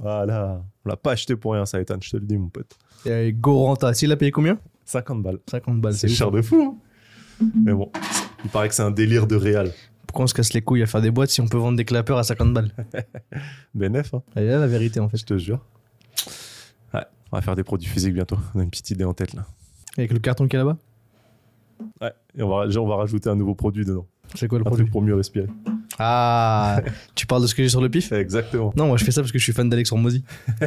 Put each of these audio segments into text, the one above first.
Voilà. On l'a pas acheté pour rien, ça, Ethan, je te le dis, mon pote. Et Goranta, s'il a payé combien? 50 balles. 50 balles. C'est cher hein. de fou. hein. Mais bon, il paraît que c'est un délire de réal. Pourquoi on se casse les couilles à faire des boîtes si on peut vendre des clapeurs à 50 balles? Benef, hein, est là la vérité en fait. je te jure. Ouais, on va faire des produits physiques bientôt. On a une petite idée en tête là. Avec le carton qui est là-bas? Ouais, et on va, on va rajouter un nouveau produit dedans. C'est quoi le Un produit? truc pour mieux respirer. Ah Tu parles de ce que j'ai sur le pif? Exactement. Non, moi je fais ça parce que je suis fan d'Alex Hormozy.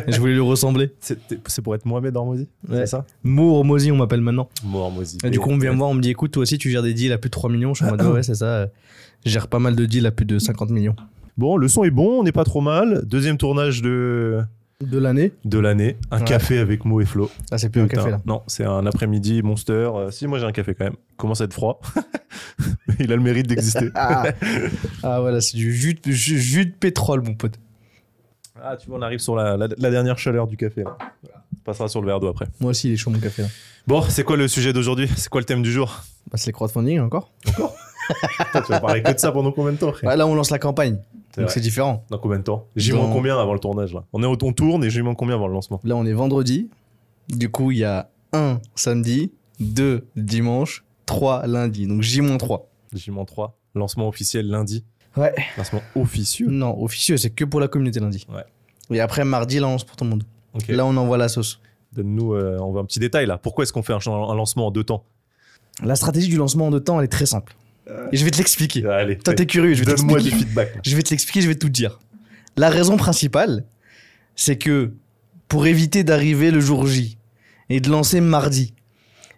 Et je voulais lui ressembler. C'est pour être Mohamed Hormozy Ouais. C'est ça? Mo Hormozy, on m'appelle maintenant. Mo Hormozy. Et du coup, on vient me voir, on me dit écoute, toi aussi tu gères des deals à plus de 3 millions. Je suis en mode ouais, ouais, c'est ça. Je gère pas mal de deals à plus de 50 millions. Bon, le son est bon, on n'est pas trop mal. Deuxième tournage de, De l'année de l'année. Un Ouais. café avec Mo et Flo. Ah, c'est plus un café là. Non, c'est un après-midi Monster. Euh, si, moi j'ai un café quand même. Commence à être froid. Il a le mérite d'exister. Ah, ah voilà, c'est du jus de, jus, jus de pétrole, mon pote. Ah, tu vois, on arrive sur la, la- la dernière chaleur du café. là. On passera sur le verre d'eau après. Moi aussi, il est chaud mon café là. Bon, c'est quoi le sujet d'aujourd'hui? C'est quoi le thème du jour? Bah, c'est les crowdfunding encore. Putain, Tu vas parler que de ça pendant combien de temps Ouais, là, on lance la campagne. C'est Donc c'est différent. Dans combien de temps J'y Dans- manque combien avant le tournage là On est au on tourne et j'y manque combien avant le lancement Là, on est vendredi. Du coup, il y a un samedi, deux dimanche, trois lundi. Donc J-3. J'y manque 3. Lancement officiel lundi. Ouais. Lancement officieux. Non, officieux, c'est que pour la communauté lundi. Ouais. Et après, mardi, là, on lance pour tout le monde. Ok. Là, on envoie la sauce. Donne-nous euh, on veut un petit détail là. Pourquoi est-ce qu'on fait un, un lancement en deux temps La stratégie du lancement en deux temps, elle est très simple. Et je vais te l'expliquer. Allez, Toi, t'es curieux, je vais donne-moi du feedback. Je vais te l'expliquer, je vais tout te dire. La raison principale, c'est que pour éviter d'arriver le jour J et de lancer mardi,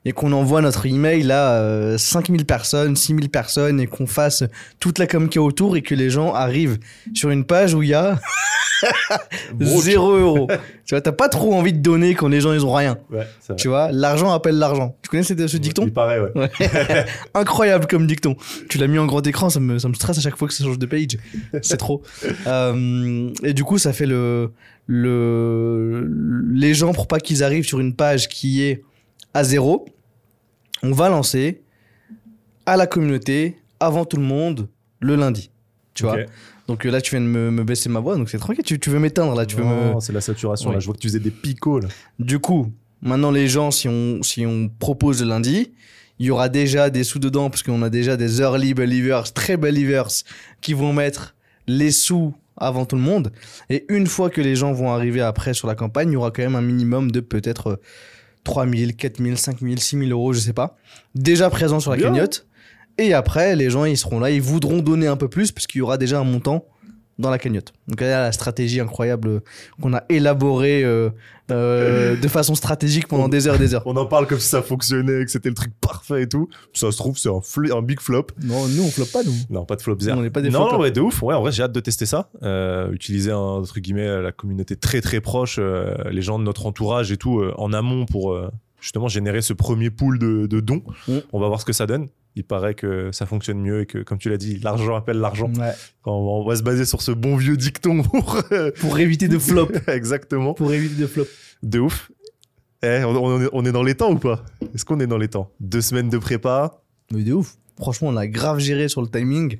et qu'on envoie notre email à euh, 5000 personnes, 6000 personnes, et qu'on fasse toute la com qu'il y a autour, et que les gens arrivent sur une page où il y a Broke. 0 euros. tu vois, t'as pas trop envie de donner quand les gens ils ont rien. Ouais, c'est vrai. Tu vois, l'argent appelle l'argent. Tu connais ce, ce dicton Il paraît, ouais. Ouais. Incroyable comme dicton. Tu l'as mis en grand écran, ça me, ça me stresse à chaque fois que ça change de page. C'est trop. Euh, et du coup, ça fait le, le, les gens pour pas qu'ils arrivent sur une page qui est à zéro. On va lancer à la communauté avant tout le monde le lundi. Tu vois. Donc euh, là, tu viens de me, me baisser ma voix, donc c'est tranquille. Tu, tu veux m'éteindre là, tu veux me. Non, c'est la saturation Ouais. là. Je vois que tu faisais des picots là. Du coup, maintenant les gens, si on, si on propose le lundi, il y aura déjà des sous dedans, parce qu'on a déjà des early believers, très believers, qui vont mettre les sous avant tout le monde. Et une fois que les gens vont arriver après sur la campagne, il y aura quand même un minimum de peut-être euh, 3000, 4000, 5000, 6000 euros, je sais pas, déjà présents sur la Bien. cagnotte. Et après, les gens, ils seront là, ils voudront donner un peu plus, parce qu'il y aura déjà un montant dans la cagnotte. Donc là, la stratégie incroyable euh, qu'on a élaborée euh, euh, de façon stratégique pendant des heures et des heures. On en parle comme si ça fonctionnait, que c'était le truc parfait et tout. Ça se trouve, c'est un, big flop. Non, nous, on floppe pas, nous. Non, pas de flop Nous, zéro. on n'est pas des non, non, ouais, de ouf. Ouais, en vrai, j'ai hâte de tester ça. Euh, utiliser, un, entre guillemets, la communauté très très proche, les gens de notre entourage et tout, en amont pour justement générer ce premier pool de, de dons. Mm. On va voir ce que ça donne. Il paraît que ça fonctionne mieux et que, comme tu l'as dit, l'argent appelle l'argent. Ouais. On, va, se baser sur ce bon vieux dicton pour. Pour éviter de flop. Exactement. Pour éviter de flop. De ouf. Eh, on, on est- dans les temps ou pas? Est-ce qu'on est dans les temps? Deux semaines de prépa. Mais de ouf. Franchement, on a grave géré sur le timing.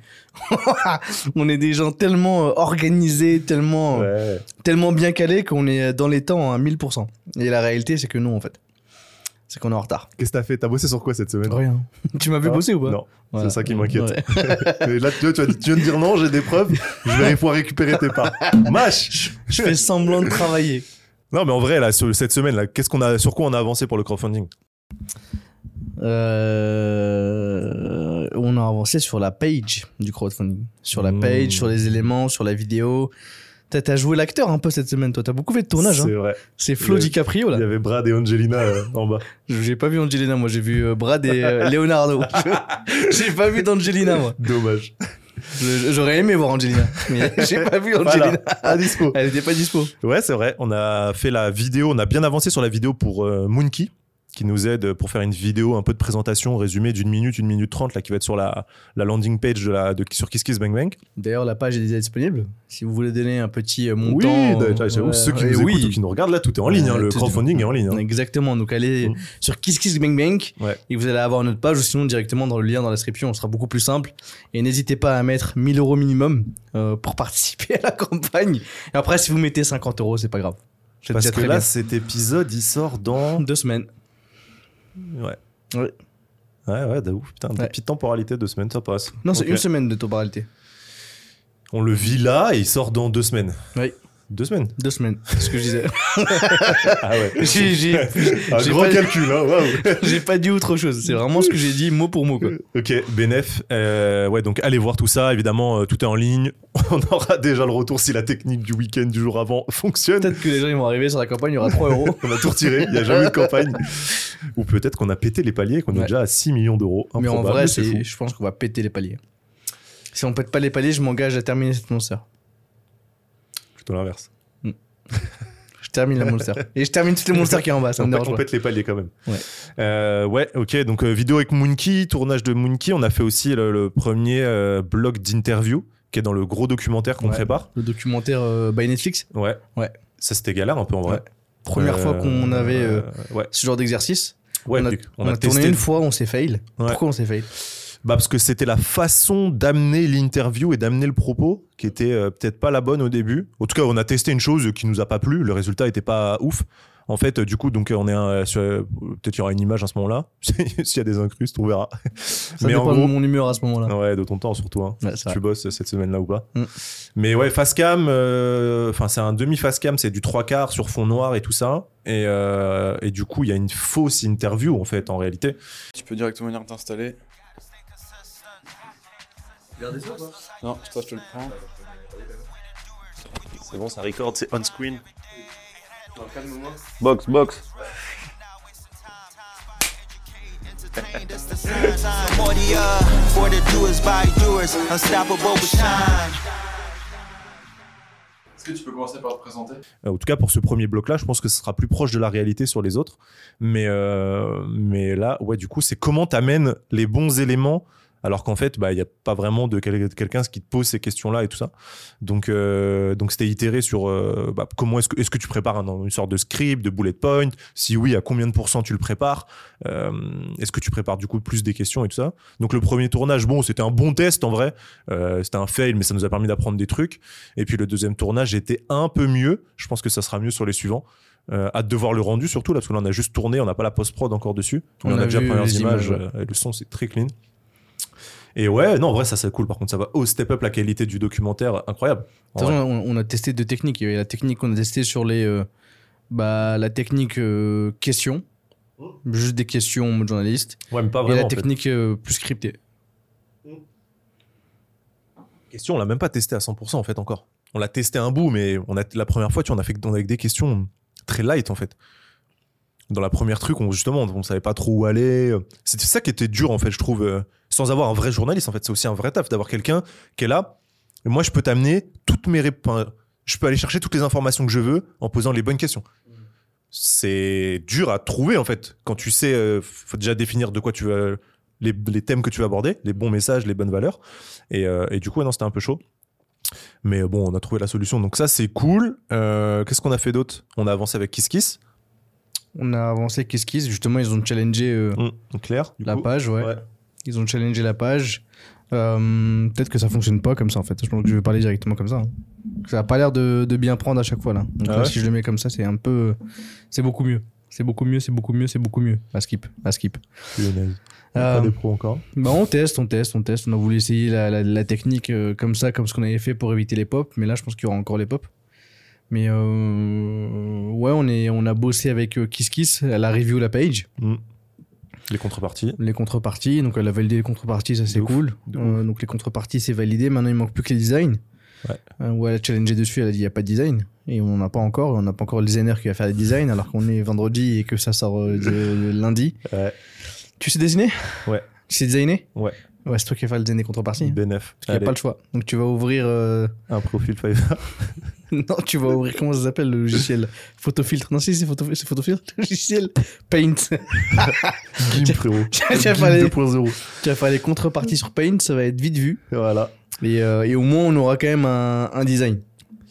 on est des gens tellement euh, organisés, tellement, euh, Ouais. tellement bien calés qu'on est dans les temps à 1000%. Et la réalité, c'est que non, en fait. C'est qu'on est en retard. Qu'est-ce que t'as fait? T'as bossé sur quoi cette semaine? Rien. tu m'as vu Ah, bosser ou pas? Non, Voilà. c'est ça qui m'inquiète. Ouais. Là, tu, vois, tu, as dit- tu viens de dire non, j'ai des preuves, je vais pouvoir récupérer tes parts. Mâche Je fais semblant de travailler. Non, mais en vrai, là, sur cette semaine, là, qu'est-ce qu'on a, sur quoi on a avancé pour le crowdfunding? Euh, on a avancé sur la page du crowdfunding. Sur la Mmh. page, sur les éléments, sur la vidéo. T'as joué l'acteur un peu cette semaine, toi. T'as beaucoup fait de tournage. C'est Hein. vrai. C'est Flo Le- DiCaprio, là. Il y avait Brad et Angelina euh, en bas. J'ai pas vu Angelina, moi. J'ai vu euh, Brad et euh, Leonardo. j'ai pas vu d'Angelina, moi. Dommage. J'aurais aimé voir Angelina. Mais j'ai pas vu Angelina. Voilà, à dispo. Elle était pas dispo. Ouais, c'est vrai. On a fait la vidéo, on a bien avancé sur la vidéo pour euh, Moonkey. Qui nous aide pour faire une vidéo un peu de présentation résumée d'une minute, une minute trente, là, qui va être sur la, la landing page de la, de, sur KissKissBankBank. D'ailleurs, la page est déjà disponible. Si vous voulez donner un petit euh, montant. Oui, euh, j'avoue, ouais, ceux qui nous oui. écoutent ou qui nous regardent là, tout est en ligne. hein, Ouais, le crowdfunding est en ligne. hein. Exactement. Donc allez Mm. sur KissKissBankBank Ouais. et vous allez avoir notre page ou sinon directement dans le lien dans la description. Ce sera beaucoup plus simple. Et n'hésitez pas à mettre 1000 euros minimum euh, pour participer à la campagne. Et après, si vous mettez 50 euros, c'est pas grave. Parce que là, bien. cet épisode, il sort dans. Deux semaines. Ouais. Ouais. Ouais, ouais, de ouf. Putain, Ouais. petite temporalité, deux semaines, ça passe. Non, c'est une semaine de temporalité. On le vit là et il sort dans deux semaines. Oui. Deux semaines. Deux semaines, c'est ce que je disais. Ah ouais. j'ai, Un grand pas- calcul, hein, j'ai pas dit autre chose. C'est vraiment ce que j'ai dit mot pour mot. Quoi. Ok, Benef. euh, ouais, donc allez voir tout ça. Évidemment, euh, tout est en ligne. On aura déjà le retour si la technique du week-end du jour avant fonctionne. Peut-être que les gens ils vont arriver sur la campagne, il y aura 3 euros. On a tout retiré. Il n'y a jamais eu de campagne. Ou peut-être qu'on a pété les paliers, qu'on est déjà à 6 millions d'euros. Mais en vrai, c'est je pense qu'on va péter les paliers. Si on pète pas les paliers, je m'engage à terminer cette monster. Plutôt l'inverse. Je termine la monster. Et je termine toutes les monsters qui est en bas, ça on, me pète, dérange on pète les paliers quand même. Ouais. Euh, ouais, ok. Donc euh, vidéo avec Moonkey, tournage de Moonkey. On a fait aussi le, le premier euh, blog d'interview qui est dans le gros documentaire qu'on Ouais. prépare. Le documentaire euh, by Netflix. Ouais. Ouais. Ça c'était galère un peu en vrai. Ouais. Première Euh, fois qu'on avait euh, ouais. ce genre d'exercice. Ouais, on a, on a tourné une fois, on s'est fail. Ouais. Pourquoi on s'est fail? Bah parce que c'était la façon d'amener l'interview et d'amener le propos qui était euh, peut-être pas la bonne au début. En tout cas, on a testé une chose qui nous a pas plu. Le résultat était pas ouf. En fait, euh, du coup, donc euh, on est sur- euh, peut-être il y aura une image à ce moment-là. S'il y a des incrustes, on verra. Ça Mais en de gros, mon humeur à ce moment-là. ouais, de ton temps surtout. Hein, Ouais, si tu bosses cette semaine-là ou pas. Mm. Mais ouais, face cam, euh, enfin c'est un demi face cam, c'est du trois quarts sur fond noir et tout ça. Et, euh, et du coup, il y a une fausse interview en fait en réalité. Tu peux directement venir t'installer. Non, ça je te le prends. C'est bon, ça record, c'est on screen. Box, box. More the for the doers by doers, unstoppable with shine. Est-ce que tu peux commencer par te présenter? Euh, en tout cas, pour ce premier bloc-là, je pense que ce sera plus proche de la réalité sur les autres. Mais, euh, mais là, ouais, du coup, c'est comment t'amènes les bons éléments alors qu'en fait, bah, il n'y a pas vraiment de quel- quelqu'un qui te pose ces questions-là et tout ça. Donc, euh, donc c'était itéré sur euh, bah, comment est-ce que, est-ce que tu prépares un- une sorte de script, de bullet point? Si oui, à combien de pourcents tu le prépares? Euh, Est-ce que tu prépares du coup plus des questions et tout ça? Donc, le premier tournage, bon, c'était un bon test en vrai. C'était un fail, mais ça nous a permis d'apprendre des trucs. Et puis le deuxième tournage était un peu mieux. Je pense que ça sera mieux sur les suivants. Euh, hâte de voir le rendu surtout là parce que là on a juste tourné, on n'a pas la post-prod encore dessus. On a, a déjà vu les premières images, euh, le son c'est très clean. Et ouais, non, en vrai ça c'est cool. Par contre, ça va au step up la qualité du documentaire, incroyable. De toute façon, on, on a testé deux techniques. Il y avait la technique qu'on a testé sur les. euh, bah, la technique euh, question. Juste des questions en mode journaliste. Ouais, mais pas et vraiment. la en fait. technique euh, plus scriptée. Question, on l'a même pas testé à 100% en fait encore. On l'a testé un bout, mais on a la première fois, tu vois, on a fait a avec des questions très light en fait. Dans la première truc, on, justement, on savait pas trop où aller. C'était ça qui était dur en fait, je trouve, euh, sans avoir un vrai journaliste en fait. C'est aussi un vrai taf d'avoir quelqu'un qui est là. Moi, je peux t'amener toutes mes réponses. Je peux aller chercher toutes les informations que je veux en posant les bonnes questions. C'est dur à trouver en fait. Quand tu sais, euh, faut déjà définir de quoi tu veux, les, les thèmes que tu veux aborder, les bons messages, les bonnes valeurs. Et, euh, du coup, non, c'était un peu chaud. Mais euh, bon, on a trouvé la solution. Donc ça, c'est cool. Euh, Qu'est-ce qu'on a fait d'autre? On a avancé avec Kiss Kiss. On a avancé Kiss Kiss. Justement, ils ont challengé euh, Hum, clair. du la coup. page. Ouais. Ouais. Ils ont challengé la page. Euh, Peut-être que ça fonctionne pas comme ça en fait. Je pense que je vais parler directement comme ça. hein. Ça a pas l'air de, de bien prendre à chaque fois là. Donc Ah là, ouais si je le mets comme ça, c'est un peu. C'est beaucoup mieux. C'est beaucoup mieux, c'est beaucoup mieux, c'est beaucoup mieux. À skip, à skip. Euh, Pas des pros encore. Bah on teste, on teste, on teste. On a voulu essayer la, la- la technique euh, comme ça, comme ce qu'on avait fait pour éviter les pop. Mais là, je pense qu'il y aura encore les pop. Mais euh, ouais, on, est, on a bossé avec euh, Kiss Kiss à la review la page, Hum. Les contreparties. les contreparties. Donc elle a validé les contreparties, ça c'est cool. Euh, donc les contreparties c'est validé. Maintenant il manque plus que les designs. Ouais. Euh, où elle a challengé dessus, elle a dit il n'y a pas de design. Et on n'en a pas encore. On n'a pas encore le designer qui va faire les designs alors qu'on est vendredi et que ça sort de- de lundi. Ouais. Tu sais dessiner? Ouais. Tu sais designer? Ouais. Ouais, c'est toi qui vas faire le design des contreparties. hein. BNF. Parce qu'il n'y a pas le choix. Donc tu vas ouvrir. euh, un profil Fiverr. non, tu vas ouvrir. Comment ça s'appelle le logiciel? Photofiltre. Non, si, c'est photo... c'est photofiltre. Le logiciel Paint. Gim, frérot. Tu vas Gim faire les- 2.0. tu vas faire les contreparties sur Paint, ça va être vite vu. Voilà. Et, euh, et au moins, on aura quand même un, un design.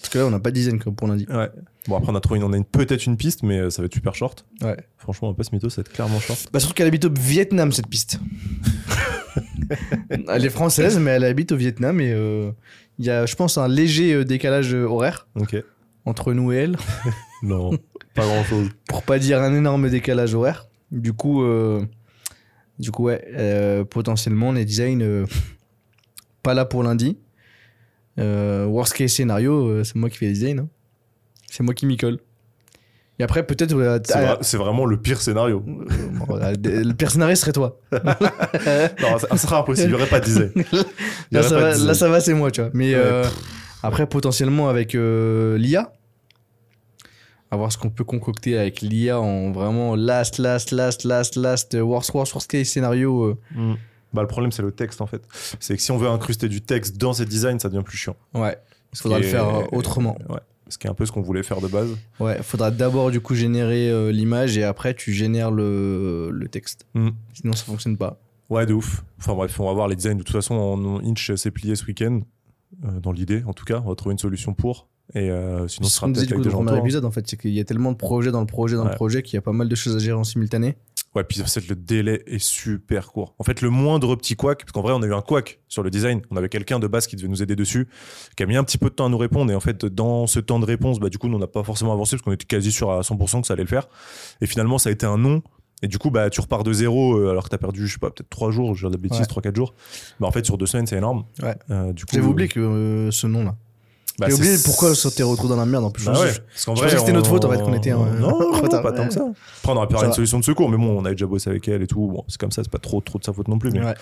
Parce que là, on n'a pas de design comme pour lundi. Ouais. Bon, après, on a trouvé une, on a une- peut-être une piste, mais euh, ça va être super short. Ouais. Franchement, on va pas se mytho, ça va être clairement short. Bah, surtout qu'elle habite au Vietnam, cette piste. elle est française, mais elle habite au Vietnam et euh, il y a, je pense, un léger euh, décalage horaire Ok. entre nous et elle. Non, pas grand chose. pour pas dire un énorme décalage horaire. Du coup, euh, du coup ouais, euh, potentiellement les designs pas là pour lundi. Worst case scénario, c'est moi qui fais les designs. hein. C'est moi qui m'y colle. Et après, peut-être. euh, C'est c'est vraiment le pire scénario. euh, euh, le pire scénario serait toi. Non, ça, sera impossible, il y aurait pas de y Là, ça va, là, ça va, c'est moi, tu vois. Mais Ouais, euh, après, potentiellement avec euh, l'IA, à voir ce qu'on peut concocter avec l'IA en vraiment last, last, last, last, last, euh, worst, worst, worst case scénario. euh, Mm. Bah, le problème, c'est le texte en fait. C'est que si on veut incruster du texte dans ces designs, ça devient plus chiant. ouais, il faudra le faire euh, autrement. Ouais. Ce qui est un peu ce qu'on voulait faire de base. Ouais, faudra d'abord du coup générer euh, l'image et après tu génères le, le texte. Mm. Sinon, ça fonctionne pas. Ouais, de ouf. Enfin bref, on va voir les designs. De toute façon, en- Inch s'est plié ce week-end. euh, dans l'idée, en tout cas. On va trouver une solution pour. Et euh, sinon, C'est ce sera peut-être avec des gens premier autour, hein. épisode en fait, c'est qu'il y a tellement de projets dans le projet dans le projet qu'il y a pas mal de choses à gérer en simultané. Ouais, puis en fait, le délai est super court. En fait, le moindre petit couac, parce qu'en vrai, on a eu un couac sur le design. On avait quelqu'un de base qui devait nous aider dessus, qui a mis un petit peu de temps à nous répondre. Et en fait, dans ce temps de réponse, bah, du coup, on n'a pas forcément avancé parce qu'on était quasi sûr à 100% que ça allait le faire. Et finalement, ça a été un non. Et du coup, bah, tu repars de zéro euh, alors que t'as perdu, je sais pas, peut-être trois jours, je vais dire de la bêtise, Ouais. trois, quatre jours. Bah, en fait, sur deux semaines, c'est énorme. Ouais. Euh, du coup, J'avais euh, oublié que euh, ce nom-là. Bah, J'ai oublié pourquoi ça t'est retrouvé dans la merde en plus. Bah ouais, je- parce qu'en je vrai, pensais que c'était on- notre faute, en fait, qu'on était en- Non, non, non, retard, pas tant que ça. Après, on aurait pu Ça avoir une solution de secours, mais bon, on avait déjà bossé avec elle et tout. Bon, c'est comme ça, c'est pas trop, trop de sa faute non plus. Mais Ouais.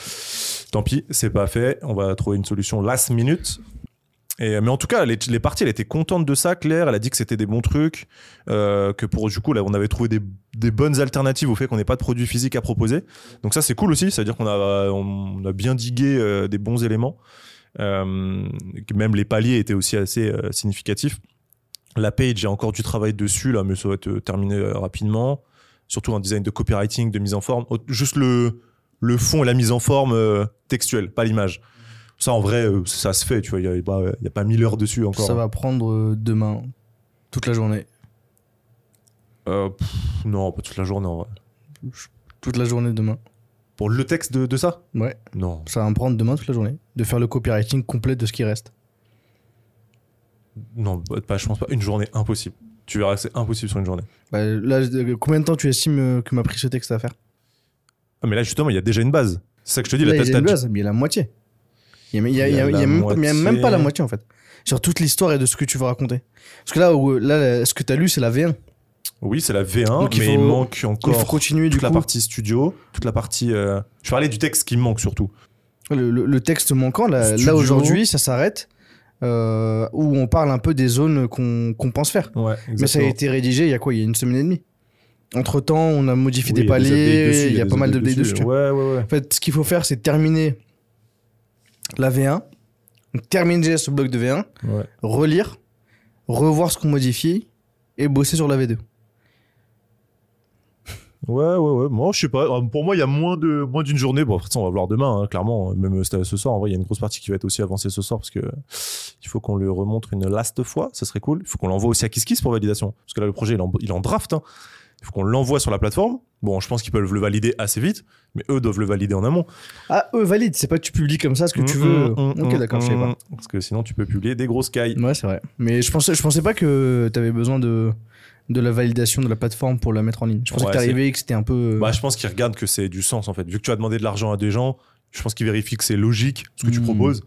tant pis, c'est pas fait. On va trouver une solution last minute. Et, mais en tout cas, les, les parties, elle était contente de ça, Claire. Elle a dit que c'était des bons trucs, euh, que pour du coup, là, on avait trouvé des, des bonnes alternatives au fait qu'on n'ait pas de produits physiques à proposer. Donc ça, c'est cool aussi. C'est-à-dire qu'on a, on a bien digué euh, des bons éléments. Euh, que même les paliers étaient aussi assez euh, significatifs. La page, j'ai encore du travail dessus, là, mais ça va être euh, terminé rapidement. Surtout un design de copywriting, de mise en forme. Juste le, le fond et la mise en forme euh, textuelle, pas l'image. Ça, en vrai, euh, ça se fait, tu vois. Il n'y a, y a pas mille heures dessus encore. Ça va prendre euh, demain, toute la journée. Pff, non, pas toute la journée, en vrai. Toute la journée demain. Pour le texte de, de ça Ouais, Non. ça va me prendre demain toute la journée. De faire le copywriting complet de ce qui reste. Non, bah, pas, je pense pas. Une journée, impossible. Tu verras, c'est impossible sur une journée. Bah, là, euh, combien de temps tu estimes euh, que m'a pris ce texte à faire? Ah, mais là, justement, il y a déjà une base. C'est ça que je te dis. Là, la il y a une tête base, mais il y a la moitié. Il y a, même, pas- la moitié en fait. Sur toute l'histoire et de ce que tu veux raconter. Parce que là, où, là ce que tu as lu, c'est la V1. Oui, c'est la V1, Donc, il mais faut- il manque Il encore faut continuer du toute la coup. partie studio, toute la partie. euh, Je parlais du texte qui me manque surtout. Le, le- le texte manquant, là, là, aujourd'hui, ça s'arrête. euh, où on parle un peu des zones qu'on qu'on pense faire. Ouais, Mais ça a été rédigé il y a quoi? Il y a une semaine et demie. Entre temps, on a modifié des Oui, il des paliers, dessus, il y a pas mal d'updates dessus. vois. Ouais, ouais. En fait, ce qu'il faut faire, c'est terminer la V1, donc terminer ce bloc de V1, ouais. relire, revoir ce qu'on modifie et bosser sur la V2. Ouais, ouais, ouais. Moi, je sais pas. Euh, Pour moi, il y a moins de moins d'une journée. Bon, après ça, on va voir demain, hein, clairement. Même euh, ce soir, en vrai, il y a une grosse partie qui va être aussi avancée ce soir parce que il faut qu'on le remontre une last fois. Ça serait cool. Il faut qu'on l'envoie aussi à KissKiss pour validation. Parce que là, le projet, il est en, il en draft. hein. Il faut qu'on l'envoie sur la plateforme. Bon, je pense qu'ils peuvent le valider assez vite, mais eux doivent le valider en amont. Ah, eux valide, c'est pas que tu publies comme ça ce que tu Mm, veux. mm, mm, ok, mm, d'accord, je sais mm. pas. Parce que sinon, tu peux publier des grosses cailles. Ouais, c'est vrai. Mais je pensais, je pensais pas que t'avais besoin de, de la validation de la plateforme pour la mettre en ligne. Je pensais Ouais, que t'arrivais et que c'était un peu. Bah, je pense qu'ils regardent que c'est du sens en fait. Vu que tu as demandé de l'argent à des gens, je pense qu'ils vérifient que c'est logique ce que tu Mm. proposes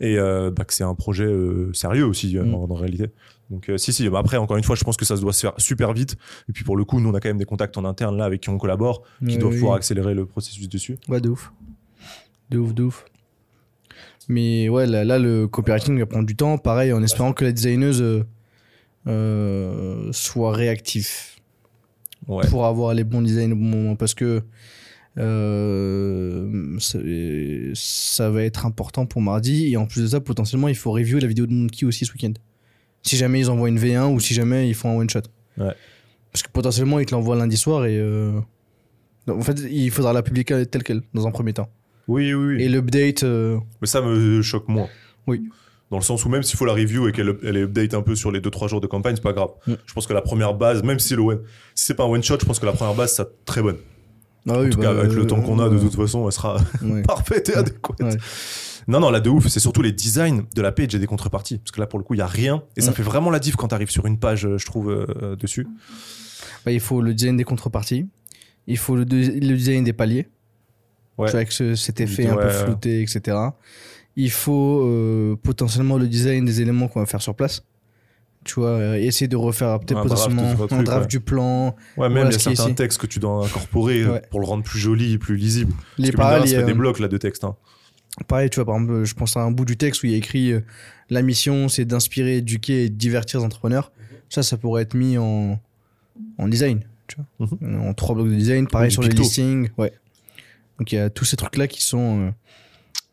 et euh, bah, que c'est un projet euh, sérieux aussi euh, Mm. en, en réalité. Donc euh, si si. Bah, après encore une fois, je pense que ça se doit se faire super vite. Et puis pour le coup, nous on a quand même des contacts en interne là avec qui on collabore, qui doivent oui. pouvoir accélérer le processus dessus. Ouais, de ouf. De ouf, de ouf. Mais ouais, là, là, le copywriting va prendre du temps. Pareil, en espérant que la designeuse euh, soit Ouais. pour avoir les bons designs au bon moment. Parce que Euh, ça, ça va être important pour mardi. Et en plus de ça, potentiellement, il faut review la vidéo de Monkey aussi ce week-end. Si jamais ils envoient une V1 ou si jamais ils font un one-shot. Ouais. Parce que potentiellement, ils te l'envoient lundi soir et. euh, en fait, il faudra la publier telle qu'elle, dans un premier temps. Oui, oui, oui. Et l'update. euh, Mais ça me choque moins. Oui. Dans le sens où même s'il faut la review et qu'elle elle est update un peu sur les 2-3 jours de campagne, c'est pas grave. Mm. Je pense que la première base, même si, le one, si c'est pas un one shot, je pense que la première base, c'est très bonne. Ah En oui, tout bah, cas, avec le euh, temps qu'on a, de ouais. toute façon, elle sera parfaite et adéquate. Ouais. Non, non, là de ouf, c'est surtout les designs de la page et des contreparties. Parce que là, pour le coup, il y a rien. Et ça Mm. fait vraiment la diff quand t'arrives sur une page, euh, je trouve, euh, dessus. Bah, il faut le design des contreparties. Il faut le, de- le design des paliers. Ouais. Tu vois, avec ce- cet effet un peu flouté, etc. Il faut euh, potentiellement le design des éléments qu'on va faire sur place. Tu vois, euh, essayer de refaire peut-être Un draft potentiellement un draft ouais. du plan. Ouais, même il y a certains textes que tu dois incorporer euh, Ouais. pour le rendre plus joli, plus lisible. Les parallèles, ça fait euh, des blocs là de texte. hein. pareil, tu vois, par exemple, je pense à un bout du texte où il y a écrit euh, La mission, c'est d'inspirer, éduquer et divertir les entrepreneurs. Ça, ça pourrait être mis en, en design. Tu vois. En trois blocs de design. Pareil sur les listings. Ouais. Donc il y a tous ces trucs-là qui sont.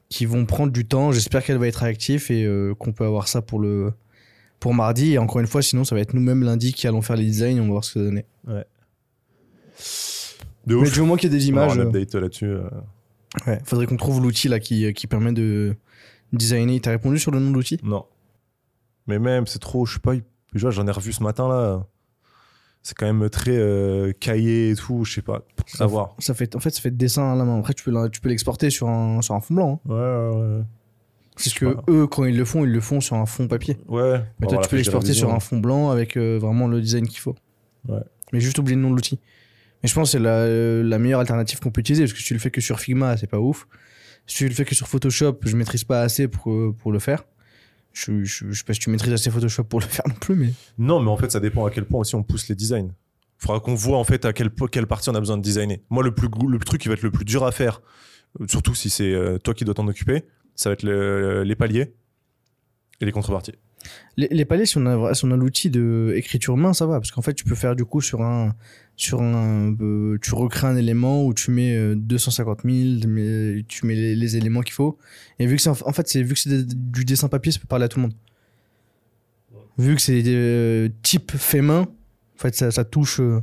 Euh, qui vont prendre du temps. J'espère qu'elle va être réactive et euh, qu'on peut avoir ça pour le. Pour mardi, et encore une fois, sinon ça va être nous-mêmes lundi qui allons faire les designs, on va voir ce que ça donne. De Mais ouf. du moment qu'il y a des On images, un euh, update là-dessus. euh. ouais, faudrait qu'on trouve l'outil là qui, qui permet de designer. T'as répondu sur le nom de l'outil? Non. Mais même, c'est trop, je sais pas, j'en ai revu ce matin là. C'est quand même très euh, cahier et tout, je sais pas. À voir. Ça fait, en fait, ça fait dessin à la main. Après, tu peux, tu peux l'exporter sur un, sur un fond blanc. hein. Ouais, ouais, ouais. Parce que pas. eux, quand ils le font, ils le font sur un fond papier. Ouais. Mais toi, tu peux l'exporter sur un fond blanc avec euh, vraiment le design qu'il faut. Ouais. Mais juste oublier le nom de l'outil. Mais je pense que c'est la, euh, la meilleure alternative qu'on peut utiliser. Parce que si tu le fais que sur Figma, c'est pas ouf. Si tu le fais que sur Photoshop, je maîtrise pas assez pour, euh, pour le faire. Je, je, je sais pas si tu maîtrises assez Photoshop pour le faire non plus, mais. Non, mais en fait, ça dépend à quel point aussi on pousse les designs. Il faudra qu'on voit en fait à quel, po- quelle partie on a besoin de designer. Moi, le, plus, le truc qui va être le plus dur à faire, euh, surtout si c'est euh, toi qui dois t'en occuper, ça va être le- les paliers et les contreparties. Les, les paliers, si on a, si on a l'outil de écriture main, ça va. Parce qu'en fait, tu peux faire du coup sur un. Sur un euh, tu recrées un élément où tu mets euh, 250 000, mais tu mets les, les éléments qu'il faut. Et vu que c'est en en fait, c'est vu que c'est du dessin papier, ça peut parler à tout le monde. Vu que c'est euh, type fait main, en fait, ça, ça touche. euh,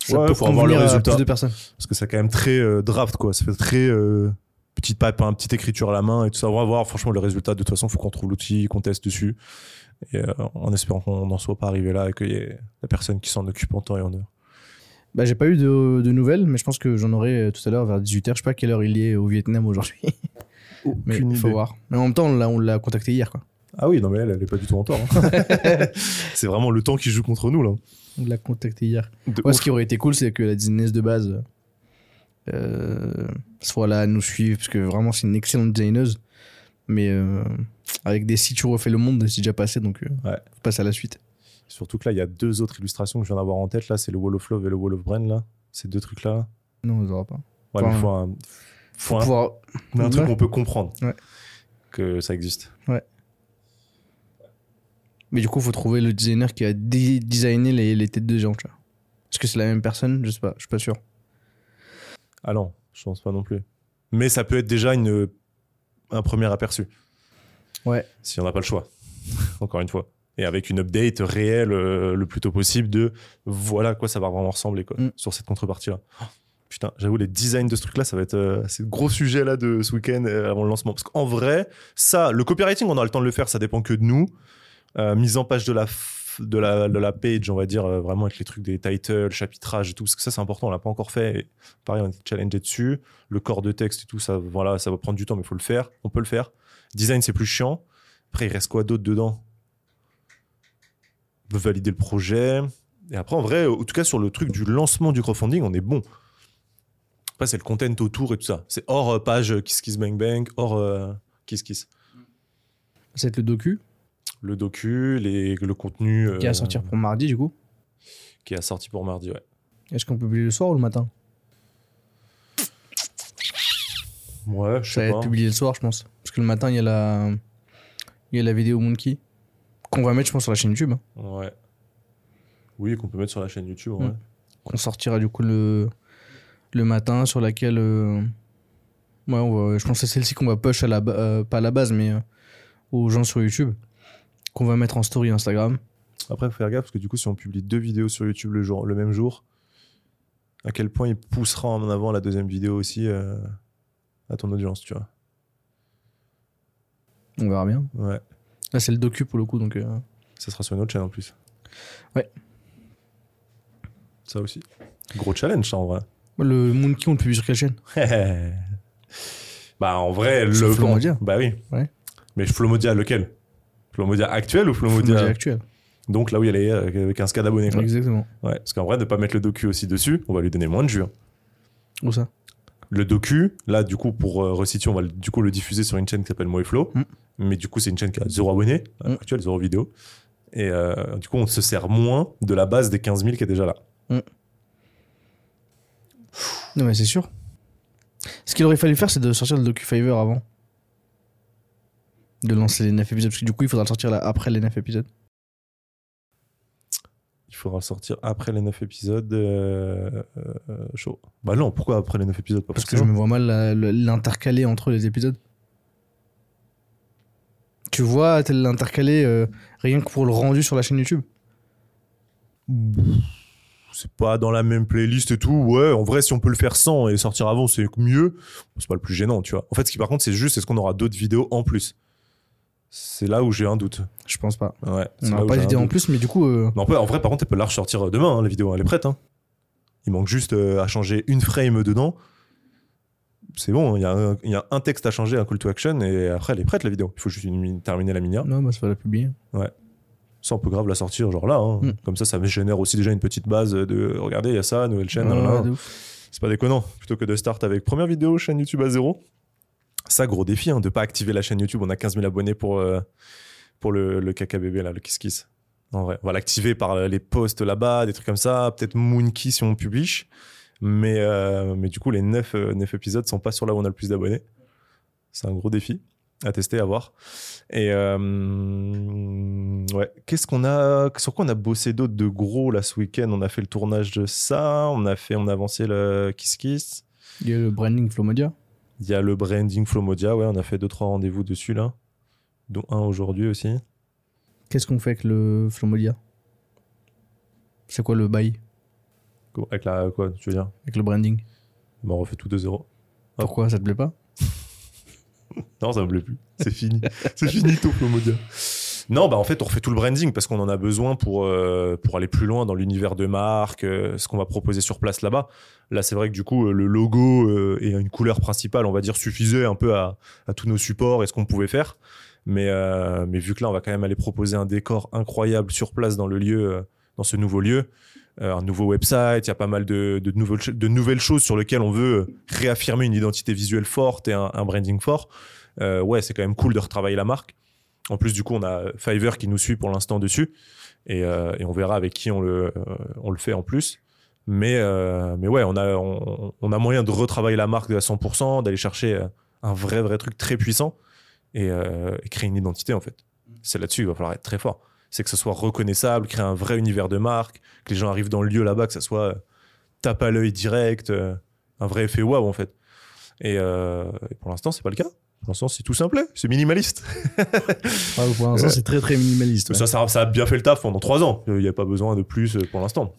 ça Ouais, peut faut avoir le résultat. plus de personnes. Parce que c'est quand même très euh, draft, quoi. Ça fait très euh, petite pape, hein, petite écriture à la main et tout ça. On va voir, franchement, le résultat. De toute façon, faut qu'on trouve l'outil, qu'on teste dessus. Et euh, en espérant qu'on n'en soit pas arrivé là et qu'il y ait la personne qui s'en occupe en temps et en heure. Bah, j'ai pas eu de, de nouvelles, mais je pense que j'en aurai euh, tout à l'heure vers 18h. Je sais pas quelle heure il est au Vietnam aujourd'hui. mais Aucune faut idée. voir. Mais en même temps, on l'a- on l'a contacté hier, quoi. Ah oui, non, mais elle, elle est pas du tout en tort. hein. c'est vraiment le temps qui joue contre nous, là. On l'a contacté hier. Ouais, ce qui aurait été cool, c'est que la designeuse de base euh, soit là à nous suivre, parce que vraiment, c'est une excellente designeuse. Mais euh, avec des si tu refais le monde, c'est déjà passé, donc euh, Ouais. on passe à la suite. Surtout que là, il y a deux autres illustrations que je viens d'avoir en tête. Là, c'est le Wall of Love et le Wall of Brain, là. Ces deux trucs-là. Non, on les aura pas. Ouais, Enfin, mais faut un, faut un, Pouvoir- un truc Ouais. qu'on peut comprendre Ouais. que ça existe. Mais du coup, faut trouver le designer qui a dé- designé les, les têtes de gens, tu vois. Est-ce que c'est la même personne? Je sais pas, je suis pas sûr. Ah non, je pense pas non plus. Mais ça peut être déjà une, un premier aperçu. Ouais. Si on n'a pas le choix. Encore une fois. Et avec une update réelle euh, le plus tôt possible de voilà à quoi ça va vraiment ressembler quoi, Mm. sur cette contrepartie-là. Oh, putain, j'avoue, les designs de ce truc-là, ça va être euh, c'est le gros sujet là de ce week-end euh, avant le lancement. Parce qu'en vrai, ça, le copywriting, on a le temps de le faire, ça dépend que de nous. Euh, mise en page de la, de la, de la page, on va dire, vraiment avec les trucs des titles, chapitrage et tout, parce que ça, c'est important, on l'a pas encore fait. Et pareil, on est challengé dessus. Le corps de texte et tout, ça, voilà, ça va prendre du temps, mais il faut le faire. On peut le faire. Design, c'est plus chiant. Après, il reste quoi d'autre dedans? Valider le projet. Et après, en vrai, en tout cas, sur le truc du lancement du crowdfunding, on est bon. Après, c'est le content autour et tout ça. C'est hors euh, page Kiss Kiss Bang Bang, hors euh, Kiss Kiss. Être le docu Le docu, les, le contenu. qui va euh, sortir pour mardi, du coup. Qui est sorti pour mardi, ouais. Est-ce qu'on peut publier le soir ou le matin? Ouais, je Ça va sais être publié le soir, je pense. Parce que le matin, il y a la, il y a la vidéo Monkey qu'on va mettre, je pense, sur la chaîne YouTube. hein. Ouais. Oui, qu'on peut mettre sur la chaîne YouTube, ouais. Mm. Qu'on sortira du coup le, le matin sur laquelle. euh, Ouais, on va- je pense que c'est celle-ci qu'on va push à la euh, pas à la base, mais euh, aux gens sur YouTube. Qu'on va mettre en story Instagram. Après, faut faire gaffe parce que du coup, si on publie deux vidéos sur YouTube le, jour, le même jour, à quel point il poussera en avant la deuxième vidéo aussi euh, à ton audience, tu vois. On verra bien. Ouais. Là, c'est le docu pour le coup, donc. euh, Ça sera sur une autre chaîne en plus. Ouais. Ça aussi. Gros challenge, ça, en vrai. Le Monkey, on le publie sur quelle chaîne? Bah, en vrai, le. Flomodia. Bah oui. Ouais. Mais Flomodia, lequel? Flomodia actuel ou Flomodia Monkey actuel. Donc là où il y a les, euh, avec 15K d'abonnés. quoi. Exactement. Ouais. Parce qu'en vrai, ne pas mettre le docu aussi dessus, on va lui donner moins de vues. hein. Où ça? Le docu, là, du coup, pour euh, resituer, on va le- du coup le diffuser sur une chaîne qui s'appelle Moeflow. Mm. Mais du coup, c'est une chaîne qui a zéro abonné, Mm. actuelle, zéro vidéo. Et euh, du coup, on se sert moins de la base des 15 000 qui est déjà là. Non, mais c'est sûr. Ce qu'il aurait fallu faire, c'est de sortir le docu Fiverr avant. De lancer les 9 épisodes, parce que du coup, il faudra le sortir là, après les 9 épisodes. Faudra sortir après les 9 épisodes. euh, euh, chaud. Bah non, pourquoi après les 9 épisodes? Pas Parce que je me vois mal le- l'intercaler entre les épisodes. Tu vois, tel l'intercaler euh, rien que pour le rendu sur la chaîne YouTube. c'est pas dans la même playlist et tout. Ouais, en vrai, si on peut le faire sans et sortir avant, c'est mieux. C'est pas le plus gênant, tu vois. En fait, ce qui par contre, c'est juste, est-ce qu'on aura d'autres vidéos en plus C'est là où j'ai un doute. Je pense pas. Ouais. On où pas d'idée en plus, mais du coup, euh, Mais en, vrai- par contre, elle peut la ressortir demain, hein, la vidéo. Elle est prête. hein. Il manque juste euh, à changer une frame dedans. C'est bon, il y, a un- il y a un texte à changer, un call to action, et après, elle est prête, la vidéo. Il faut juste une mine- terminer la minière. non, bah, ça va la publier. Ça, on peut grave la sortir, genre là. hein. Mm. Comme ça, ça me génère aussi déjà une petite base de regardez, il y a ça, nouvelle chaîne. Ouais, ouais. C'est pas déconnant. Plutôt que de start avec première vidéo, chaîne YouTube à zéro. Ça, gros défi, hein, de pas activer la chaîne YouTube. On a 15 000 abonnés pour, euh, pour le, le bébé, là, le kiss kiss. On va l'activer par euh, les posts là-bas, des trucs comme ça. Peut-être Moonkey si on publie. Mais, euh, mais du coup, les 9, euh, 9 épisodes sont pas sur là où on a le plus d'abonnés. C'est un gros défi à tester, à voir. Et ouais, qu'est-ce qu'on a, sur quoi on a bossé d'autre de gros là ce week-end? On a fait le tournage de ça, on a fait, on a avancé le Kiss Kiss. Il y a le branding Flomodia. Il y a le branding Flomodia, ouais, on a fait deux trois rendez-vous dessus là, dont un aujourd'hui aussi. Qu'est-ce qu'on fait avec le Flomodia? C'est quoi le bail? Avec la quoi, tu veux dire? Avec le branding? Bah, on refait tout de zéro. Pourquoi ça te plaît pas? Non, ça me plaît plus. C'est fini. c'est fini tout Flomodia. Non, bah en fait, on refait tout le branding parce qu'on en a besoin pour, euh, pour aller plus loin dans l'univers de marque, euh, ce qu'on va proposer sur place là-bas. Là, c'est vrai que du coup, euh, le logo et une couleur principale, on va dire, suffisait un peu à, tous nos supports et ce qu'on pouvait faire. Mais, mais vu que là, on va quand même aller proposer un décor incroyable sur place dans le lieu, dans ce nouveau lieu, un nouveau website, il y a pas mal de, nouvelles, de nouvelles choses sur lesquelles on veut réaffirmer une identité visuelle forte et un, un branding fort. Ouais, c'est quand même cool de retravailler la marque. En plus, du coup, on a Fiverr qui nous suit pour l'instant dessus. Et, euh, on verra avec qui on le, euh, fait en plus. Mais, euh, mais ouais, on a, moyen de retravailler la marque à 100%, d'aller chercher un vrai, vrai truc très puissant et, créer une identité, en fait. C'est là-dessus, il va falloir être très fort. C'est que ce soit reconnaissable, créer un vrai univers de marque, que les gens arrivent dans le lieu là-bas, que ça soit tape à l'œil direct, un vrai effet waouh, en fait. Et, et pour l'instant, c'est pas le cas. Pour l'instant, c'est tout simple, c'est minimaliste. Ah, Pour l'instant, c'est très très minimaliste. ouais. Ça, ça, ça a bien fait le taf pendant trois ans. Il n'y a pas besoin de plus euh, pour l'instant.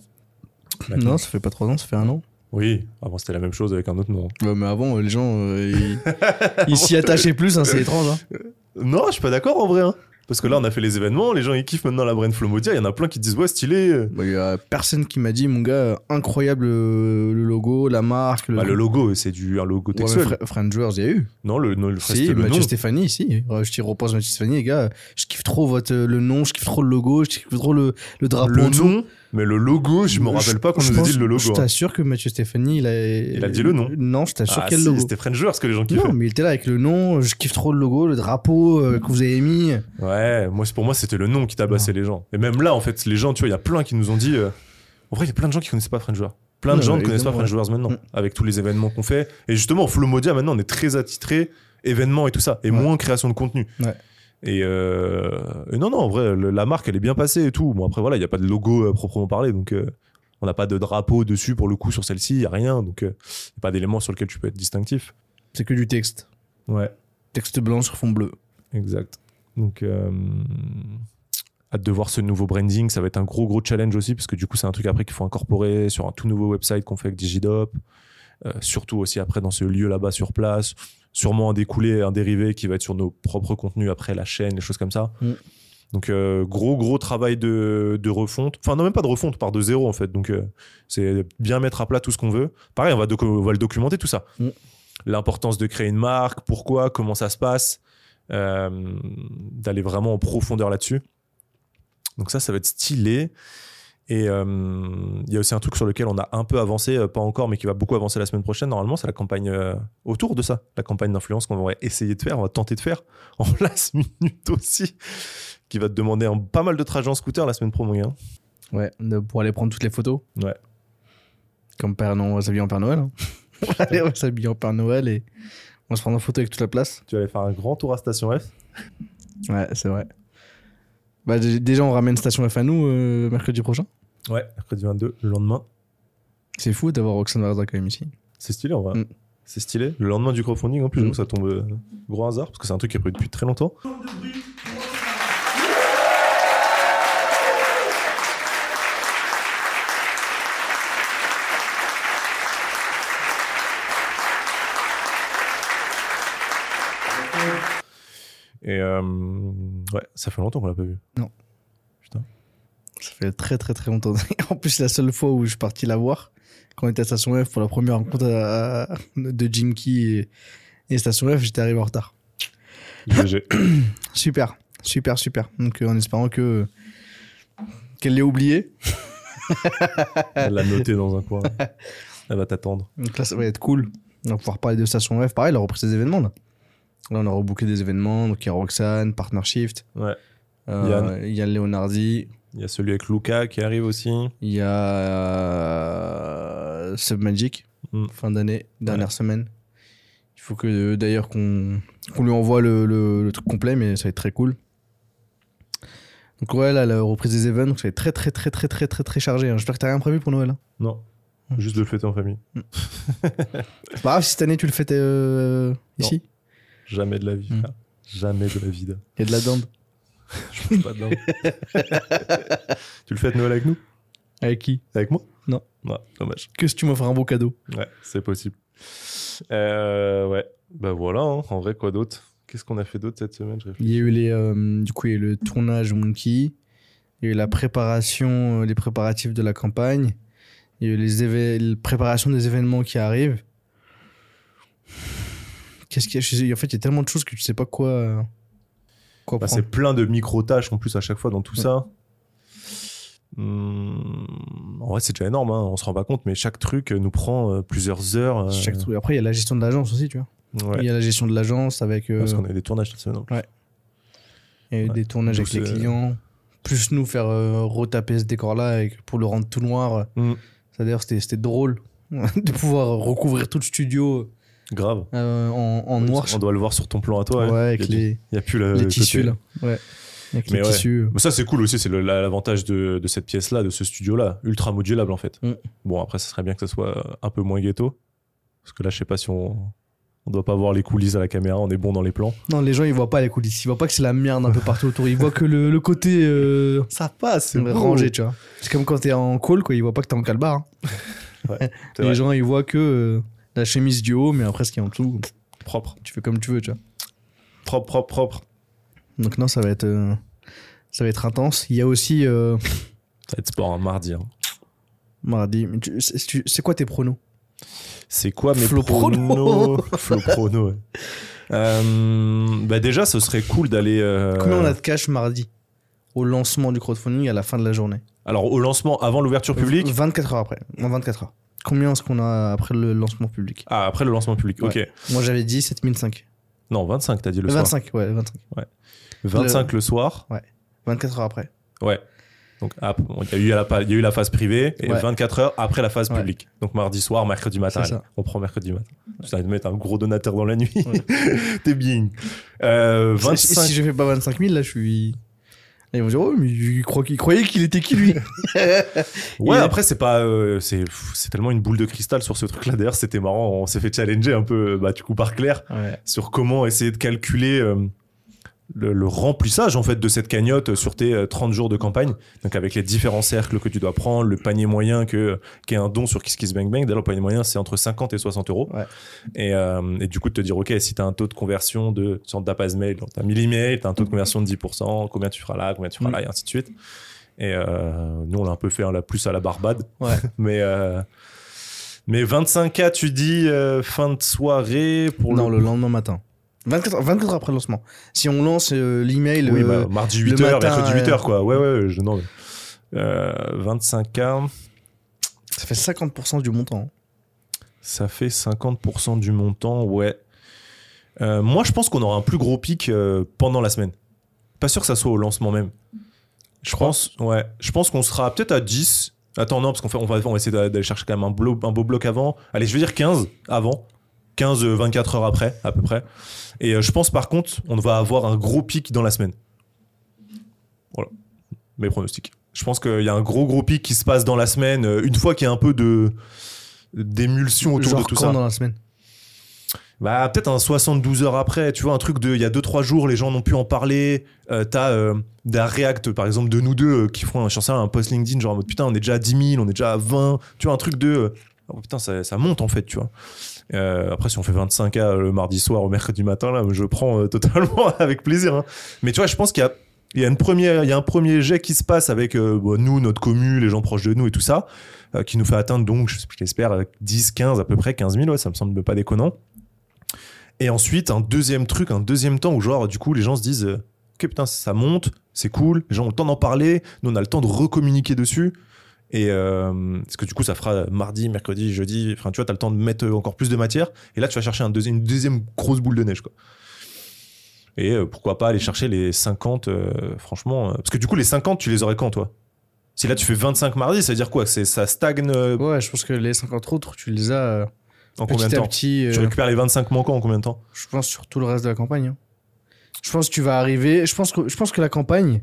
Non, ça fait pas trois ans, ça fait un an. Oui, avant c'était la même chose avec un autre nom. Ouais, mais avant, euh, les gens, euh, ils ils s'y attachaient plus, hein, c'est étrange. hein. Non, je suis pas d'accord en vrai. hein. Parce que là, on a fait les événements, les gens ils kiffent maintenant la brand Flomodia. Il y en a plein qui disent ouais, stylé. Bah, Il y a personne qui m'a dit, mon gars, incroyable euh, le logo, la marque. Le, Bah, le logo, c'est du un logo Ouais, textuel. Fre- Frienders, il y a eu. Non, le, non, le, Si, le Mathieu nom. Stéphanie, si. Ouais, Je t'y repose Mathieu Stéphanie, les gars. Je kiffe trop votre, euh, le nom, je kiffe trop le logo, je kiffe trop le, le drapeau. Le dessous. Mais le logo, je me rappelle pas qu'on je nous a dit le Je logo. hein. t'assure que Mathieu Stéphanie, il a. Il a dit le nom. Non, je t'assure Ah, quel si, logo. C'était French Joueurs, ce que les gens kiffaient. Non, mais il était là avec le nom, je kiffe trop le logo, le drapeau euh, que vous avez mis. Ouais, moi, c'est- pour moi, c'était le nom qui tabassait les gens. Et même là, en fait, les gens, tu vois, il y a plein qui nous ont dit. euh, En vrai, il y a plein de gens qui connaissaient pas French Joueurs. Plein de Ouais, gens ouais, ne connaissent pas French Joueurs maintenant, Mm. avec tous les événements qu'on fait. Et justement, Flomodia, maintenant, on est très attitré événements et tout ça, et Ouais. moins création de contenu. Ouais. Et, euh, et non, non, en vrai, le- la marque, elle est bien passée et tout. Bon, après, voilà, il n'y a pas de logo euh, proprement parlé, donc euh, On n'a pas de drapeau dessus pour le coup sur celle-ci, il n'y a rien. Donc, il n'y a pas d'élément sur lequel tu peux être distinctif. C'est que du texte. Ouais. Texte blanc sur fond bleu. Exact. Donc, euh, hâte de voir ce nouveau branding. Ça va être un gros, gros challenge aussi, parce que du coup, c'est un truc après qu'il faut incorporer sur un tout nouveau website qu'on fait avec Digidop. Euh, surtout aussi après dans ce lieu là-bas sur place. Sûrement un découlé, un dérivé qui va être sur nos propres contenus après la chaîne, les choses comme ça. Mm. Donc, euh, gros, gros travail de, de refonte. Enfin, non, même pas de refonte, par de zéro en fait. Donc, euh, c'est bien mettre à plat tout ce qu'on veut. Pareil, on va, docu- on va le documenter tout ça. Mm. L'importance de créer une marque, pourquoi, comment ça se passe, euh, d'aller vraiment en profondeur là-dessus. Donc, ça, ça va être stylé. Et euh, il y a aussi un truc sur lequel on a un peu avancé, euh, pas encore, mais qui va beaucoup avancer la semaine prochaine. Normalement, c'est la campagne euh, autour de ça, la campagne d'influence qu'on va essayer de faire, on va tenter de faire en last minute aussi, qui va te demander un, pas mal de trajets en scooter la semaine pro, mon gars. Ouais, pour aller prendre toutes les photos. Ouais. Comme Père Noël, on va s'habiller en Père Noël. hein. Allez, on va s'habiller en Père Noël et on va se prendre en photo avec toute la place. Tu vas aller faire un grand tour à Station F. Ouais, c'est vrai. Bah, dé- déjà, on ramène Station F à nous euh, mercredi prochain. Ouais, mercredi 22, le lendemain. C'est fou d'avoir Roxane Varda quand même ici. C'est stylé en vrai. Mm. C'est stylé. Le lendemain du crowdfunding, en plus, Mm. j'avoue, ça tombe euh, gros hasard, parce que c'est un truc qui est prévu depuis très longtemps. Et euh, ouais, ça fait longtemps qu'on l'a pas vu. Ça fait très très très longtemps. en plus, la seule fois où je suis parti la voir, quand on était à Station F pour la première rencontre à- à- de Jinky et, et Station F, j'étais arrivé en retard. Super, super, super. Donc euh, en espérant que qu'elle l'ait oublié. Elle l'a noté dans un coin. Elle va t'attendre. Donc là, ça va être cool. On va pouvoir parler de Station F. Pareil, elle a repris ses événements là. Là, on a rebooké des événements. Donc il y a Roxane, Partner Shift, Ouais. euh, Yann. il y a Leonardi, Il y a celui avec Luca qui arrive aussi. il y a euh, Submagic, Mm. fin d'année, dernière semaine. Il faut que euh, d'ailleurs qu'on lui envoie le, le- le truc complet, mais ça va être très cool. Donc ouais, là, la reprise des events, donc ça va être très très très très très très très chargé. hein. J'espère que t'as rien prévu pour Noël. hein. Non. Juste de le fêter en famille. C'est pas grave si cette année tu le fêtes euh, ici. Jamais de la vie, Mm. frère. Jamais de la vie. Il y a de la dinde. Je mange pas de dinde. tu le fêtes Noël avec nous? Avec qui? Avec moi? Non. Ouais, dommage. Que si tu m'offres un beau cadeau Ouais, c'est possible. Euh, ouais. Bah voilà, hein. en vrai, quoi d'autre? Qu'est-ce qu'on a fait d'autre cette semaine? Il y a eu les, euh, du coup, il y a eu le tournage Monkey. Il y a eu la préparation, euh, les préparatifs de la campagne. Il y a eu les éve- la préparation des événements qui arrivent. Qu'est-ce qu'il y a sais- En fait, il y a tellement de choses que tu sais pas quoi, euh, quoi Bah, c'est plein de micro-tâches en plus à chaque fois dans tout ça. Hum, en vrai, c'est déjà énorme, hein. on se rend pas compte, mais chaque truc euh, nous prend euh, plusieurs heures. euh, Chaque truc. Après, il y a la gestion de l'agence aussi, tu vois. ouais. Il y a la gestion de l'agence avec euh, Parce qu'on a eu des tournages cette semaine. plus. il y a eu ouais. des tournages avec les c'est- clients. Plus nous faire euh, retaper ce décor-là pour le rendre tout noir. Mm. D'ailleurs, c'était c'était drôle de pouvoir recouvrir tout le studio Grave. euh, en, en noir. On doit le voir sur ton plan à toi. Ouais, avec il y a, les, il y a plus le, les le tissus là. Ouais. Avec Mais les ouais. tissus. Mais ça, c'est cool aussi. C'est l'avantage de, de cette pièce-là, de ce studio-là. Ultra modulable, en fait. Mm. Bon, après, ça serait bien que ça soit un peu moins ghetto. Parce que là, je sais pas si on. On doit pas voir les coulisses à la caméra, on est bon dans les plans. Non, les gens ils voient pas les coulisses. Ils voient pas que c'est la merde un peu partout autour. Ils voient que le, le côté euh, Ça passe, c'est rangé, tu vois. C'est comme quand t'es en call, quoi. Ils voient pas que t'es en calbar. hein. Les vrai. gens ils voient que euh, la chemise du haut, mais après ce qui est en dessous, Propre. tu fais comme tu veux, tu vois. Propre, propre, propre. Donc non, ça va être, euh, ça va être intense. Il y a aussi euh, Ça va être sport un mardi. hein. mardi. C'est quoi tes pronos? C'est quoi mes Flo pronos? Flo prono, ouais. Euh, bah déjà, ce serait cool d'aller. euh, Combien on a de cash mardi? Au lancement du crowdfunding à la fin de la journée Alors, au lancement, avant l'ouverture publique? 24 heures après. En 24 heures. Combien est-ce qu'on a après le lancement public? Ah, après le lancement public. Ok. Ouais. Moi j'avais dit 7005. Non, 25, t'as dit le soir. 25, ouais, 25. 25 le, soir. 24 heures après. Ouais. Donc, ah, il y, a eu la, pa- il y a eu la phase privée et Ouais. 24 heures après la phase Ouais. publique. Donc, mardi soir, mercredi matin. On prend mercredi matin. Tu vas te mettre un gros donateur dans la nuit. Ouais. T'es bien. Euh, Si- 25. Si je fais pas 25 000, là je suis Et ils vont dire, oh, mais il, croit qu'il croyait qu'il était qui lui Ouais, Et- après, c'est pas. euh, c'est c'est tellement une boule de cristal sur ce truc-là. D'ailleurs, c'était marrant. On s'est fait challenger un peu, bah, du coup, par Claire, Ouais. sur comment essayer de calculer euh, le, le remplissage, en fait, de cette cagnotte sur tes euh, 30 jours de campagne. Donc, avec les différents cercles que tu dois prendre, le panier moyen que, qui est un don sur KissKissBankBank. D'ailleurs, le panier moyen, c'est entre 50 et 60 euros. Ouais. Et, euh, et du coup, de te dire, OK, si tu as un taux de conversion de, sur base mail, donc tu as 1000 emails, tu as un taux de conversion de 10%, combien tu feras là, combien tu feras Mm. là, et ainsi de suite. Et euh, nous, on l'a un peu fait hein, là, plus à la barbade. Ouais. mais, euh, mais 25K, tu dis euh, fin de soirée pour non, le. le lendemain matin. 24, 24 heures après le lancement. Si on lance euh, l'email. Oui, euh, bah, mardi le 8h, matin, mercredi 8h, euh, quoi. Ouais, ouais, je, non. mais, euh, 25K, ça fait 50% du montant. hein. ça fait 50% du montant, ouais. Euh, moi, je pense qu'on aura un plus gros pic euh, pendant la semaine. Pas sûr que ça soit au lancement même. Je pense, ouais. Je pense qu'on sera peut-être à 10. Attends, non, parce qu'on fait, on va, on va essayer d'aller chercher quand même un, blo- un beau bloc avant. Allez, je vais dire 15 avant. 15, euh, 24 heures après, à peu près. Et euh, je pense par contre, on va avoir un gros pic dans la semaine. Voilà. Mes pronostics. Je pense qu'il y a un gros, gros pic qui se passe dans la semaine, euh, une fois qu'il y a un peu de d'émulsion autour Genre de tout quand ça. dans la semaine? Bah, peut-être un 72 heures après, tu vois, un truc de il y a 2-3 jours, les gens n'ont pu en parler. Euh, T'as euh, React, par exemple, de nous deux euh, qui font un, rien, un post LinkedIn, genre en mode putain, on est déjà à 10 000, on est déjà à 20. Tu vois, un truc de oh, putain, ça, ça monte en fait, tu vois. Euh, après, si on fait 25K le mardi soir au mercredi matin, là, je prends euh, totalement avec plaisir. hein. Mais tu vois, je pense qu'il y a. Il y, a une il y a un premier jet qui se passe avec euh, bon, nous, notre commu, les gens proches de nous et tout ça, euh, qui nous fait atteindre donc, j'espère, euh, 10, 15 à peu près, 15 000, ouais, ça me semble pas déconnant. Et ensuite, un deuxième truc, un deuxième temps où, genre, du coup, les gens se disent euh, Ok, putain, ça monte, c'est cool, les gens ont le temps d'en parler, nous, on a le temps de recommuniquer dessus. Et euh, parce que du coup, ça fera mardi, mercredi, jeudi, enfin, tu vois, t'as le temps de mettre encore plus de matière. Et là, tu vas chercher un une deuxième grosse boule de neige, quoi. Et euh, pourquoi pas aller chercher les 50, euh, franchement. euh, parce que du coup, les 50, tu les aurais quand, toi? Si là, tu fais 25 mardi, ça veut dire quoi? C'est Ça stagne Ouais, je pense que les 50 autres, tu les as en combien de temps? petit. Tu récupères les 25 manquants en combien de temps? Je pense sur tout le reste de la campagne. hein. Je pense que tu vas arriver. Je pense que, je pense que la campagne.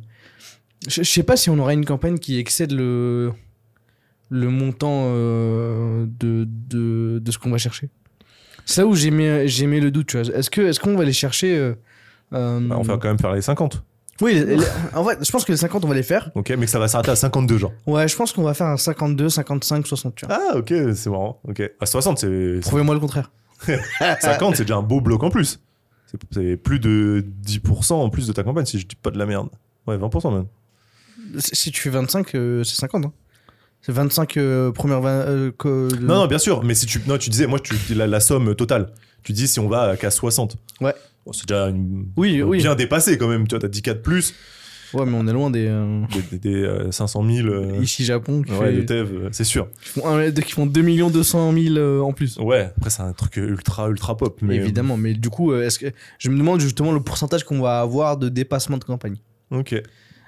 Je, je sais pas si on aura une campagne qui excède le, le montant euh, de, de, de ce qu'on va chercher. C'est là où j'ai mis, j'ai mis le doute. tu vois. Est-ce que est-ce qu'on va aller chercher. euh, euh, Bah, On va quand même faire les 50. Oui, les- les- en fait, je pense que les 50, on va les faire. Ok, mais que ça va s'arrêter à 52, genre. Ouais, je pense qu'on va faire un 52, 55, 60. Tu vois. Ah, ok, c'est marrant. Ok. À 60, c'est. Prouvez-moi le contraire. 50, c'est déjà un beau bloc en plus. C'est- plus de 10% en plus de ta campagne, si je dis pas de la merde. Ouais, 20% même. Si si tu fais 25, euh, c'est 50. hein. C'est 25 euh, premières. vingt- euh, de- Non, non, bien sûr, mais si tu. Non, tu disais, moi, tu dis la, la somme totale. Tu dis si on va qu'à 60. Ouais. Bon, c'est déjà une- Oui, oui. bien dépassé quand même. Tu vois, t'as 10 4 plus, Ouais, mais on est loin des. euh, des, des- des, euh, 500 000. euh, Ici, Japon, qui, ouais, fait- de Tev, euh, c'est sûr. qui font, un- qui font 2 200 000 euh, en plus. Ouais, après, c'est un truc ultra, ultra pop. Mais... Évidemment, mais du coup, euh, est-ce que je me demande justement le pourcentage qu'on va avoir de dépassement de campagne. Ok.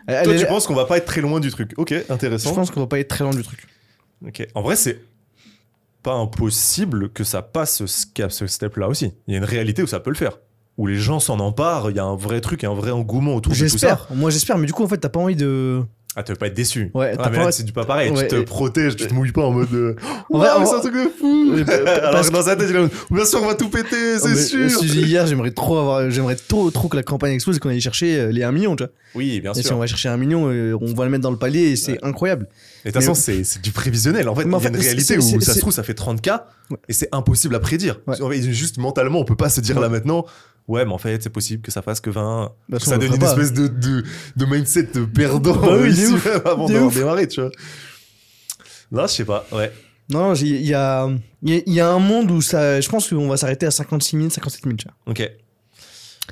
Elle- Toi, tu penses qu'on va pas être très loin du truc. Ok, intéressant. Je pense qu'on va pas être très loin du truc. Ok. En vrai, c'est pas impossible que ça passe ce, ce step-là aussi. Il y a une réalité où ça peut le faire. Où les gens s'en emparent, il y a un vrai truc, il y a un vrai engouement autour de tout ça. J'espère. Moi, j'espère, mais du coup, en fait, t'as pas envie de. Ah, tu veux pas être déçu. Ouais, Ah, mais là, c'est du pas pareil. Ouais, tu te et- protèges, tu te mouilles pas en mode. euh, En Ouais, en- c'est un truc de fou. Pa- Alors que dans sa tête, il est bien sûr, on va tout péter, Oh, c'est sûr. euh, Si j'ai dit hier, j'aimerais trop avoir, j'aimerais trop, trop que la campagne explose et qu'on aille chercher euh, les 1 million, tu vois. Oui, bien Et si sûr. on va chercher 1 million, euh, on va le mettre dans le palier et c'est incroyable. Et de toute façon, c'est c'est du prévisionnel. En fait, il Mais y a une réalité où ça se trouve, ça fait 30K Ouais. et c'est impossible à prédire. Juste mentalement, on peut pas se dire là maintenant, ouais, mais en fait, c'est possible que ça fasse que 20. Bah, ça le une espèce de, de, de mindset de perdant Bah oui, ici de ouf. avant d'avoir démarré, tu vois. Là, je sais pas, ouais. Non, il y y, a- y a un monde où ça, je pense qu'on va s'arrêter à 56 000, 57 000, tu vois. Ok.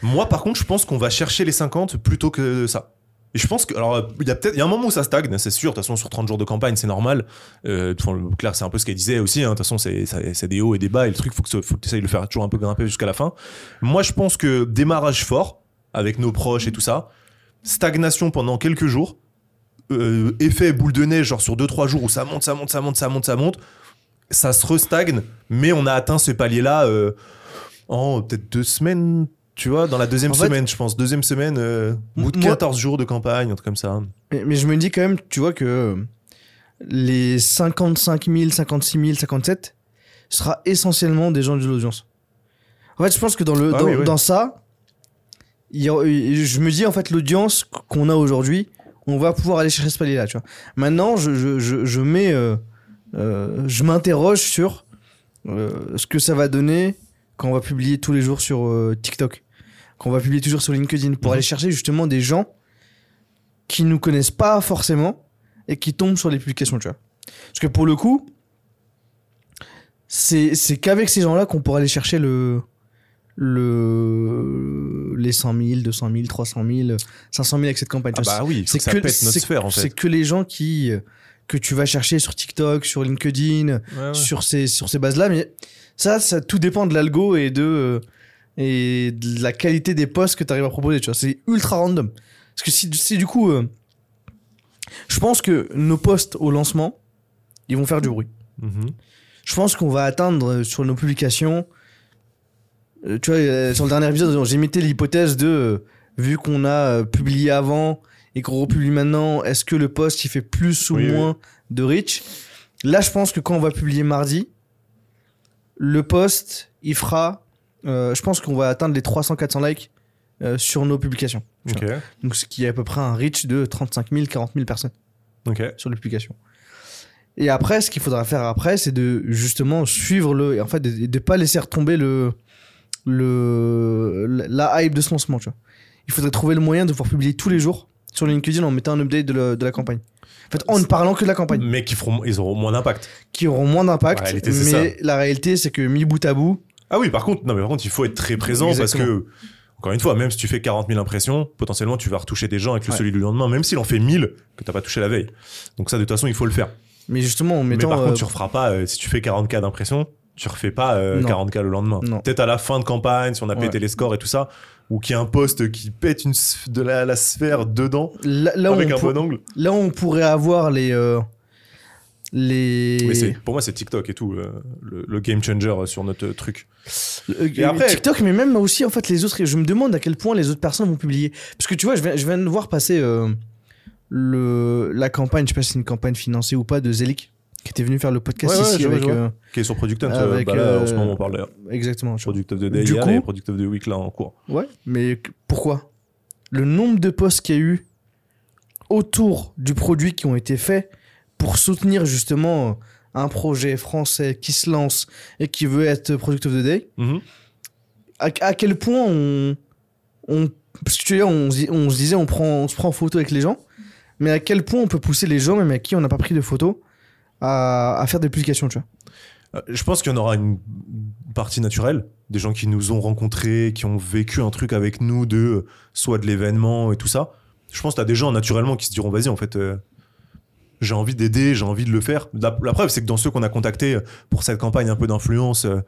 Moi, par contre, je pense qu'on va chercher les 50 plutôt que ça. Et je pense que, alors, il y a peut-être, il y a un moment où ça stagne, c'est sûr. De toute façon, sur 30 jours de campagne, c'est normal. Euh, Claire, c'est un peu ce qu'elle disait aussi. hein. De toute façon, c'est, des hauts et des bas. Et le truc, faut que, faut que tu de le faire toujours un peu grimper jusqu'à la fin. Moi, je pense que démarrage fort avec nos proches et tout ça, stagnation pendant quelques jours, euh, effet boule de neige, genre sur 2-3 jours où ça monte, ça monte, ça monte, ça monte, ça monte. Ça se restagne, mais on a atteint ce palier-là euh, en peut-être deux semaines, Tu vois, dans la deuxième En fait- semaine, je pense. Deuxième semaine, euh, bout de Moi- 14 jours de campagne, un truc comme ça. Mais, mais je me dis quand même, tu vois, que euh, les 55 000, 56 000, 57 sera essentiellement des gens de l'audience. En fait, je pense que dans, le, Ah dans, oui, oui. dans ça, il a- je me dis, en fait, l'audience qu'on a aujourd'hui, on va pouvoir aller chercher ce palier-là, tu vois. Maintenant, je, je, je, je mets... euh, euh, je m'interroge sur euh, ce que ça va donner quand on va publier tous les jours sur euh, TikTok, quand on va publier toujours sur LinkedIn, pour Mhm. aller chercher justement des gens qui nous connaissent pas forcément et qui tombent sur les publications, tu vois. Parce que pour le coup, c'est c'est qu'avec ces gens-là qu'on pourra aller chercher le le les 100 000, 200 000, 300 000, 500 000 avec cette campagne. Ah bah oui, faut que ça notre c'est- sphère, en fait. C'est que les gens qui que tu vas chercher sur TikTok, sur LinkedIn, Ouais, ouais. sur ces sur ces bases-là, mais ça, ça tout dépend de l'algo et de euh, et de la qualité des posts que tu arrives à proposer. Tu vois, c'est ultra random. Parce que si, si du coup, euh, je pense que nos posts au lancement, ils vont faire du bruit. Mhm. Je pense qu'on va atteindre euh, sur nos publications. euh, tu vois, euh, sur le dernier épisode, j'ai mis l'hypothèse de vu qu'on a publié avant et qu'on republie maintenant, est-ce que le post il fait plus ou Oui, oui. moins de reach? Là, je pense que quand on va publier mardi, le post il fera. Euh, je pense qu'on va atteindre les 300-400 likes euh, sur nos publications. Donc, ce qui est à peu près un reach de 35 000, 40 000 personnes sur les publications. Et après, ce qu'il faudra faire après, c'est de justement suivre le. Et en fait, de ne pas laisser retomber le, le, la hype de ce lancement. Tu vois. Il faudrait trouver le moyen de pouvoir publier tous les jours sur LinkedIn en mettant un update de, la- de la campagne. En fait, en ne parlant que de la campagne, Mais qui feront, ils auront moins d'impact. qui auront moins d'impact. Mais la réalité, c'est que mis bout à bout, Ah oui, par contre, non, mais par contre, il faut être très présent Exactement. parce que, encore une fois, même si tu fais 40 000 impressions, potentiellement, tu vas retoucher des gens avec le Ouais. celui du lendemain, même s'il en fait 1000 que t'as pas touché la veille. Donc ça, de toute façon, il faut le faire. mais justement en Mais par euh, contre, tu referas pas, euh, si tu fais 40K d'impressions, tu refais pas euh, Non. 40K le lendemain. Peut-être à la fin de campagne, si on a pété les scores et tout ça, ou qu'il y a un poste qui pète une, de la, la sphère dedans, là, là, avec on un bon angle. là, on pourrait avoir les. euh, les... Mais c'est, pour moi, c'est TikTok et tout, euh, le, le game changer euh, sur notre euh, truc. Et après- TikTok, mais même aussi en fait les autres. Je me demande à quel point les autres personnes vont publier. Parce que tu vois, je viens, je viens de voir passer euh, le la campagne. Je sais pas si c'est une campagne financée ou pas de Zelik qui était venu faire le podcast Ouais, ici avec euh, Qui est sur Product Hunt, euh, Avec, bah là, en ce moment, on parle d'ailleurs. exactement. tu vois. Product of the Day hier coup- et Product of the Week là en cours. Ouais, mais pourquoi? Le nombre de posts qu'il y a eu autour du produit qui ont été faits pour soutenir justement un projet français qui se lance et qui veut être Product of the Day. Mhm. à, à quel point on, on parce que tu vois, on, se dit- on se disait on prend on se prend en photo avec les gens mais à quel point on peut pousser les gens même à qui on n'a pas pris de photos à, à faire des publications tu vois? Euh, Je pense qu'il y en aura une partie naturelle, des gens qui nous ont rencontrés, qui ont vécu un truc avec nous, de euh, soit de l'événement et tout ça. Je pense que t'as des gens naturellement qui se diront vas-y en fait, euh, j'ai envie d'aider, j'ai envie de le faire. La, la preuve c'est que dans ceux qu'on a contactés pour cette campagne un peu d'influence euh,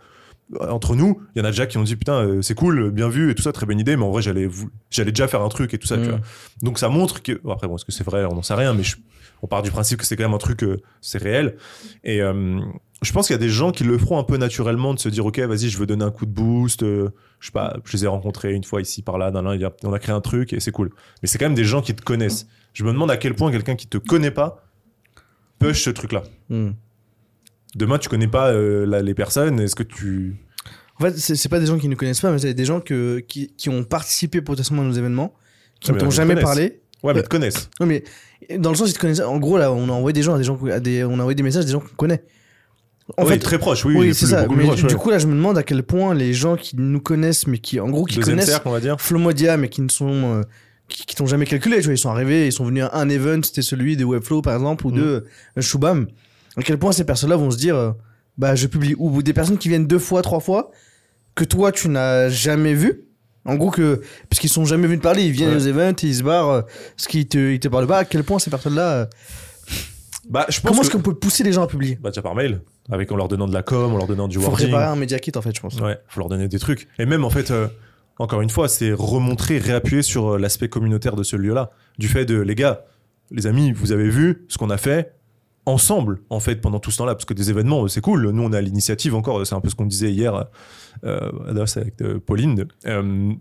entre nous, il y en a déjà qui ont dit putain euh, c'est cool, bien vu et tout ça, très bonne idée, mais en vrai j'allais j'allais déjà faire un truc et tout ça. tu Mm. vois. Donc ça montre que bon, après bon est-ce que c'est vrai, on n'en sait rien, mais je- on part du principe que c'est quand même un truc, euh, c'est réel. Et euh, je pense qu'il y a des gens qui le feront un peu naturellement de se dire ok vas-y je veux donner un coup de boost euh, je sais pas je les ai rencontrés une fois ici par là a- on a créé un truc et c'est cool mais c'est quand même des gens qui te connaissent je me demande à quel point quelqu'un qui te connaît pas push ce truc là Hmm. demain tu connais pas euh, la- les personnes est-ce que tu en fait c'est pas des gens qui nous connaissent pas mais c'est des gens que, qui, qui ont participé potentiellement à nos événements qui ne t'ont jamais parlé. Ouais mais Euh, ils te connaissent. mais dans le sens ils te connaissent en gros là on a envoyé des gens à des gens à des, on a envoyé des messages à des gens qu'on connaît. En Oui, fait très proche oui, c'est ça mais proche, du ouais. coup là je me demande à quel point les gens qui nous connaissent mais qui en gros qui deuxième connaissent cercle on va dire. Flomodia, mais qui ne sont euh, qui, qui t'ont jamais calculé. Tu vois, ils sont arrivés, ils sont venus à un event, c'était celui de Webflow par exemple ou de euh, Shubham. À quel point ces personnes-là vont se dire, euh, bah je publie ou des personnes qui viennent deux fois, trois fois que toi tu n'as jamais vu. En gros que parce qu'ils sont jamais venus te parler, ils viennent Ouais. aux events, ils se barrent, euh, ce qui te ils te parlent pas. À quel point ces personnes-là, euh, bah je pense comment est-ce qu'on peut pousser les gens à publier? Bah déjà par mail avec en leur donnant de la com en leur donnant du Faut wording préparer un media kit en fait, je pense. Ouais, faut leur donner des trucs. Et même en fait, encore une fois, c'est remontrer, réappuyer sur euh, l'aspect communautaire de ce lieu-là. Du fait de, les gars, les amis, vous avez vu ce qu'on a fait ensemble, en fait, pendant tout ce temps-là. Parce que des événements, euh, c'est cool. Nous, on a l'initiative encore. C'est un peu ce qu'on disait hier, euh, c'est avec euh, Pauline. Euh,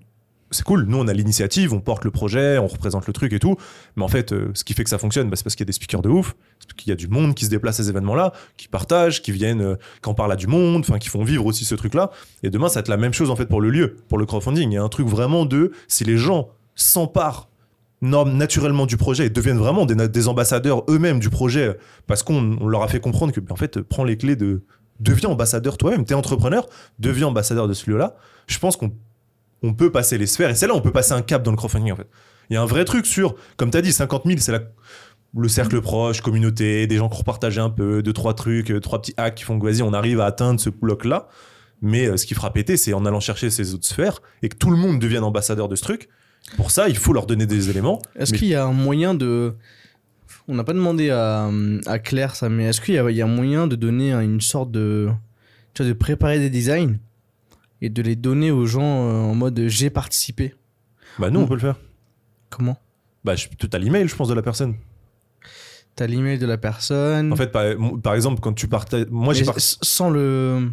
c'est cool. Nous, on a l'initiative, on porte le projet, on représente le truc et tout. Mais en fait, euh, ce qui fait que ça fonctionne, bah, c'est parce qu'il y a des speakers de ouf, c'est parce qu'il y a du monde qui se déplace à ces événements-là, qui partagent, qui viennent, euh, qui en parlent à du monde, enfin, qui font vivre aussi ce truc-là. Et demain, ça va être la même chose en fait pour le lieu, pour le crowdfunding. Il y a un truc vraiment de si les gens s'emparent naturellement du projet et deviennent vraiment des, des ambassadeurs eux-mêmes du projet parce qu'on on leur a fait comprendre que ben, en fait prends les clés de deviens ambassadeur toi-même t'es entrepreneur deviens ambassadeur de ce lieu-là je pense qu'on on peut passer les sphères et c'est là on peut passer un cap dans le crowdfunding en fait il y a un vrai truc sur comme t'as dit 50 000 c'est la le cercle proche, communauté, des gens qui ont partagé un peu, deux, trois trucs, euh, trois petits hacks qui font que vas-y, on arrive à atteindre ce bloc-là. Mais euh, ce qui fera péter, c'est en allant chercher ces autres sphères et que tout le monde devienne ambassadeur de ce truc. Pour ça, il faut leur donner des éléments. Est-ce Mais- qu'il y a un moyen de. On n'a pas demandé à, à Claire ça, mais est-ce qu'il y, a- il y a moyen de donner une sorte de. Tu vois, de préparer des designs? Et de les donner aux gens euh, en mode j'ai participé Bah, nous, on peut le faire. Comment? Bah, je- t'as l'email, je pense, de la personne. T'as l'email de la personne. En fait, par, par exemple, quand tu partages. Moi, j'ai sans le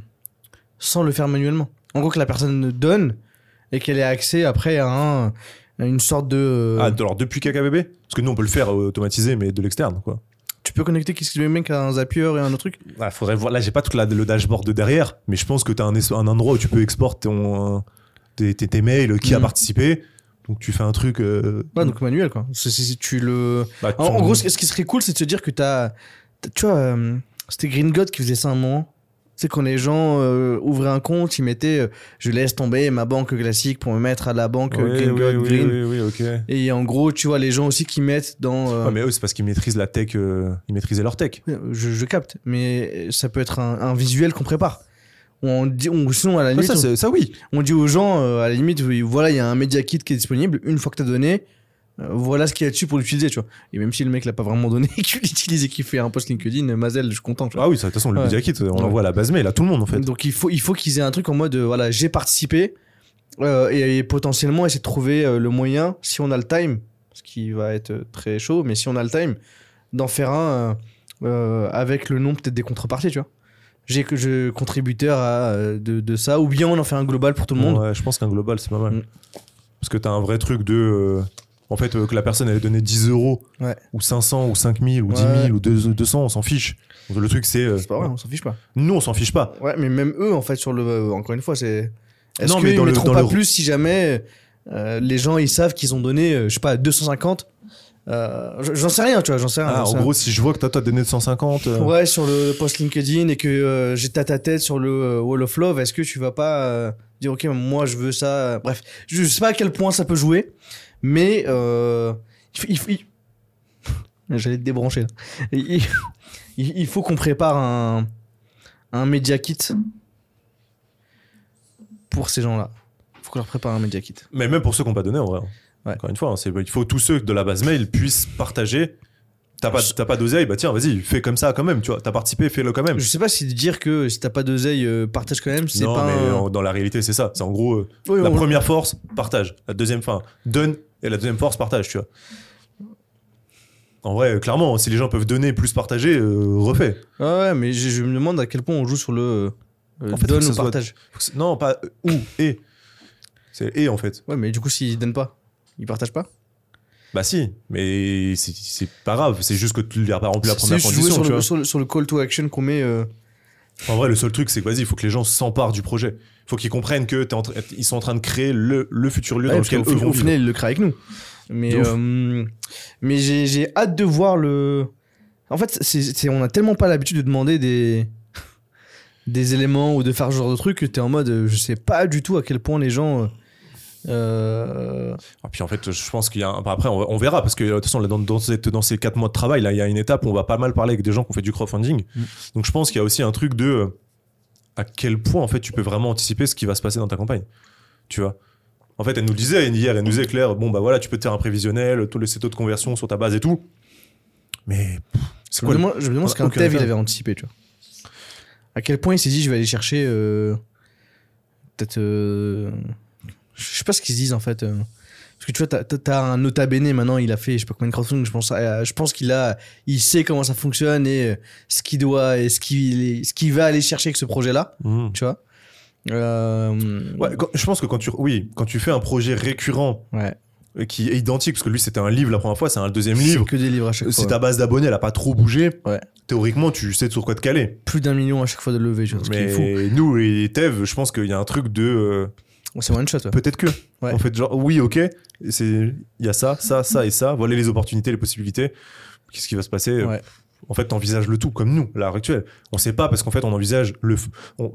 sans le faire manuellement. En gros que la personne donne et qu'elle ait accès après à, un- à une sorte de Ah, alors, depuis KKBB Parce que nous, on peut le faire euh, automatisé, mais de l'externe, quoi. Tu peux connecter qu'est-ce que le mec à un Zapier et un autre truc Ah, faudrait voir. Là, j'ai pas tout la- le dashboard de derrière, mais je pense que un, es- un endroit où tu peux exporter ton, euh, tes, tes- tes mails, qui a Mhm. participé. Donc, tu fais un truc. euh, Ouais, donc manuel quoi. C'est- tu le bah, en, tu- en gros ce, qui serait cool c'est de se dire que t'as t'as- tu vois euh, c'était Green God qui faisait ça un moment. C'est quand les gens euh, ouvraient un compte, ils mettaient euh, je laisse tomber ma banque classique pour me mettre à la banque euh, Oui, Green oui, oui, Green. oui. Et en gros, tu vois les gens aussi qui mettent dans euh, Ouais, mais eux, c'est parce qu'ils maîtrisent la tech, euh, ils maîtrisaient leur tech. je, je capte, mais ça peut être un, un visuel qu'on prépare. On dit, on, sinon, à la limite, ça, c'est- ça, oui. on, on dit aux gens, euh, à la limite, voilà, il y a un media kit qui est disponible. Une fois que tu as donné, euh, voilà ce qu'il y a dessus pour l'utiliser, tu vois. Et même si le mec l'a pas vraiment donné qu'il l'utilise et qu'il fait un post LinkedIn, euh, Mazel, je suis content, tu vois. Ah oui, de toute façon, le Ouais. media kit, on Ouais. l'envoie à la base mail à tout le monde, en fait. Donc il faut, il faut qu'ils aient un truc en mode, euh, voilà, j'ai participé euh, et, et potentiellement essayer de trouver euh, le moyen, si on a le time, ce qui va être euh, très chaud, mais si on a le time, d'en faire un euh, euh, avec le nom peut-être des contreparties, tu vois. J'ai que je contributeur à, euh, de, de ça, ou bien on en fait un global pour tout le monde. Ouais, je pense qu'un global, c'est pas mal. Mm. Parce que t'as un vrai truc de. En fait, euh, que la personne elle ait donné 10 euros, Ouais. ou 500, ou 5000, ou 10 000, Ouais. ou 2 200, on s'en fiche. Donc, le truc, c'est. euh, C'est pas vrai, on s'en fiche pas. Nous, on s'en fiche pas. Ouais, mais même eux, en fait, sur le. euh, encore une fois, c'est. Est-ce Non, mais qu'ils dans le- mettront dans pas le- plus si jamais euh, les gens ils savent qu'ils ont donné, euh, je sais pas, 250 euh, J'en sais rien, tu vois, j'en sais rien. Ah, j'en sais en rien. gros, si je vois que toi, t'as donné 150. euh, Ouais, sur le post LinkedIn et que euh, j'ai ta ta tête sur le euh, Wall of Love, est-ce que tu vas pas euh, dire, ok, moi je veux ça Bref, je sais pas à quel point ça peut jouer, mais euh, il, faut- il- il- j'allais te débrancher là. Il, faut qu'on prépare un, un media kit pour ces gens-là. Il faut qu'on leur prépare un media kit. Mais même pour ceux qui n'ont pas donné, en vrai. Ouais. Encore une fois, hein, il faut tous ceux de la base mail puissent partager. T'as pas, t'as pas d'oseille, bah tiens, vas-y, fais comme ça quand même, tu vois. T'as participé, fais-le quand même. Je sais pas si dire que si t'as pas d'oseille, euh, partage quand même, c'est non, pas mais un- en- dans la réalité, c'est ça. C'est en gros, euh, Oui, la première force, partage. La deuxième, fin, donne. Et la deuxième force, partage, tu vois. En vrai, euh, clairement, si les gens peuvent donner plus partager, euh, refais. Ouais, ouais, mais je, je me demande à quel point on joue sur le euh, En fait, donne ou partage. Non, pas euh, ou et. C'est et en fait. Ouais, mais du coup, s'ils donnent pas, ils partagent pas? Bah si, mais c'est- pas grave. C'est juste que tu n'as pas rempli la première jouer condition. sur tu le, vois. sur, le, sur le call to action qu'on met. Euh, En vrai, le seul truc, c'est que vas-y, il faut que les gens s'emparent du projet. Il faut qu'ils comprennent que en ils sont en train de créer le, le futur lieu ouais, dans lequel eux vont au vivre. final, ils le créent avec nous. Mais, euh, mais j'ai j'ai hâte de voir le. En fait, c'est on a tellement pas l'habitude de demander des des éléments ou de faire ce genre de truc que t'es en mode, euh, je sais pas du tout à quel point les gens. Euh, Ah, puis en fait, je pense qu'il y a. un- après, on, verra parce que de toute façon, dans, dans, cette- dans ces quatre mois de travail, là, il y a une étape où on va pas mal parler avec des gens qui ont fait du crowdfunding. Mm. Donc, je pense qu'il y a aussi un truc de à quel point en fait tu peux vraiment anticiper ce qui va se passer dans ta campagne. Tu vois? En fait, elle nous le disait hier, elle nous disait Claire, bon bah voilà, tu peux te faire un prévisionnel, tous les taux de conversion sur ta base et tout. Mais c'est Je me quoi demande, je me demande ce qu'un dev il effet. avait anticipé, tu vois. À quel point il s'est dit, je vais aller chercher. euh, Peut-être. euh, Je sais pas ce qu'ils se disent en fait. euh. Parce que tu vois, t'as- t'as un nota bene maintenant, il a fait, je sais pas combien de crowdfunding, je pense, à- je pense qu'il a, il sait comment ça fonctionne et euh, ce qu'il doit et ce qu'il ce qu'il va aller chercher avec ce projet-là, Mhm. tu vois. Euh, Ouais, quand- je pense que quand tu, oui, quand tu fais un projet récurrent ouais. euh, qui est identique, parce que lui c'était un livre la première fois, c'est un deuxième livre. C'est que des livres à chaque Si fois. ta base d'abonnés elle a pas trop bougé, Ouais. théoriquement tu sais sur quoi te caler. Plus d'un million à chaque fois de levée, je fou. Mais nous et Tev, je pense qu'il y a un truc de euh, C'est one shot. ouais. peut-être que. Ouais. Fait, genre oui, ok, c'est il y a ça, ça, ça et ça. Voilà les opportunités, les possibilités. Qu'est-ce qui va se passer? Ouais. En fait, t'envisages le tout comme nous, à l'heure actuelle. On sait pas parce qu'en fait, on envisage le, on-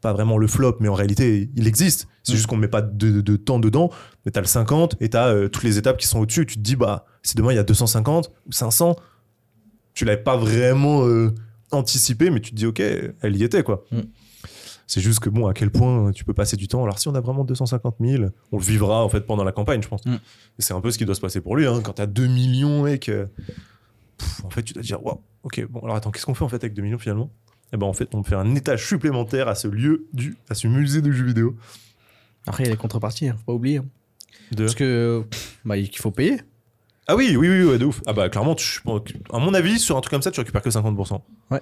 pas vraiment le flop, mais en réalité, il existe. C'est Mm. juste qu'on met pas de, de temps dedans. Mais t'as le 50 et t'as euh, toutes les étapes qui sont au-dessus. Tu te dis, bah, si demain il y a 250 ou 500, tu l'avais pas vraiment euh, anticipé, mais tu te dis, ok, elle y était, quoi. Mm. C'est juste que bon, à quel point tu peux passer du temps. Alors, si on a vraiment 250 000, on le vivra en fait pendant la campagne, je pense. Mm. Et c'est un peu ce qui doit se passer pour lui. Hein. Quand t'as 2 millions et que. Pff, en fait, tu dois te dire, waouh, ok, bon, alors attends, qu'est-ce qu'on fait en fait avec 2 millions finalement? Eh ben, en fait, on fait un étage supplémentaire à ce lieu, du, à ce musée de jeux vidéo. Après, il y a les contreparties, hein, faut pas oublier. hein. De... Parce que, bah, il faut payer. Ah oui, oui, oui, ouais, de ouf. Ah bah, clairement, tu, à mon avis, sur un truc comme ça, tu récupères que 50%. Ouais.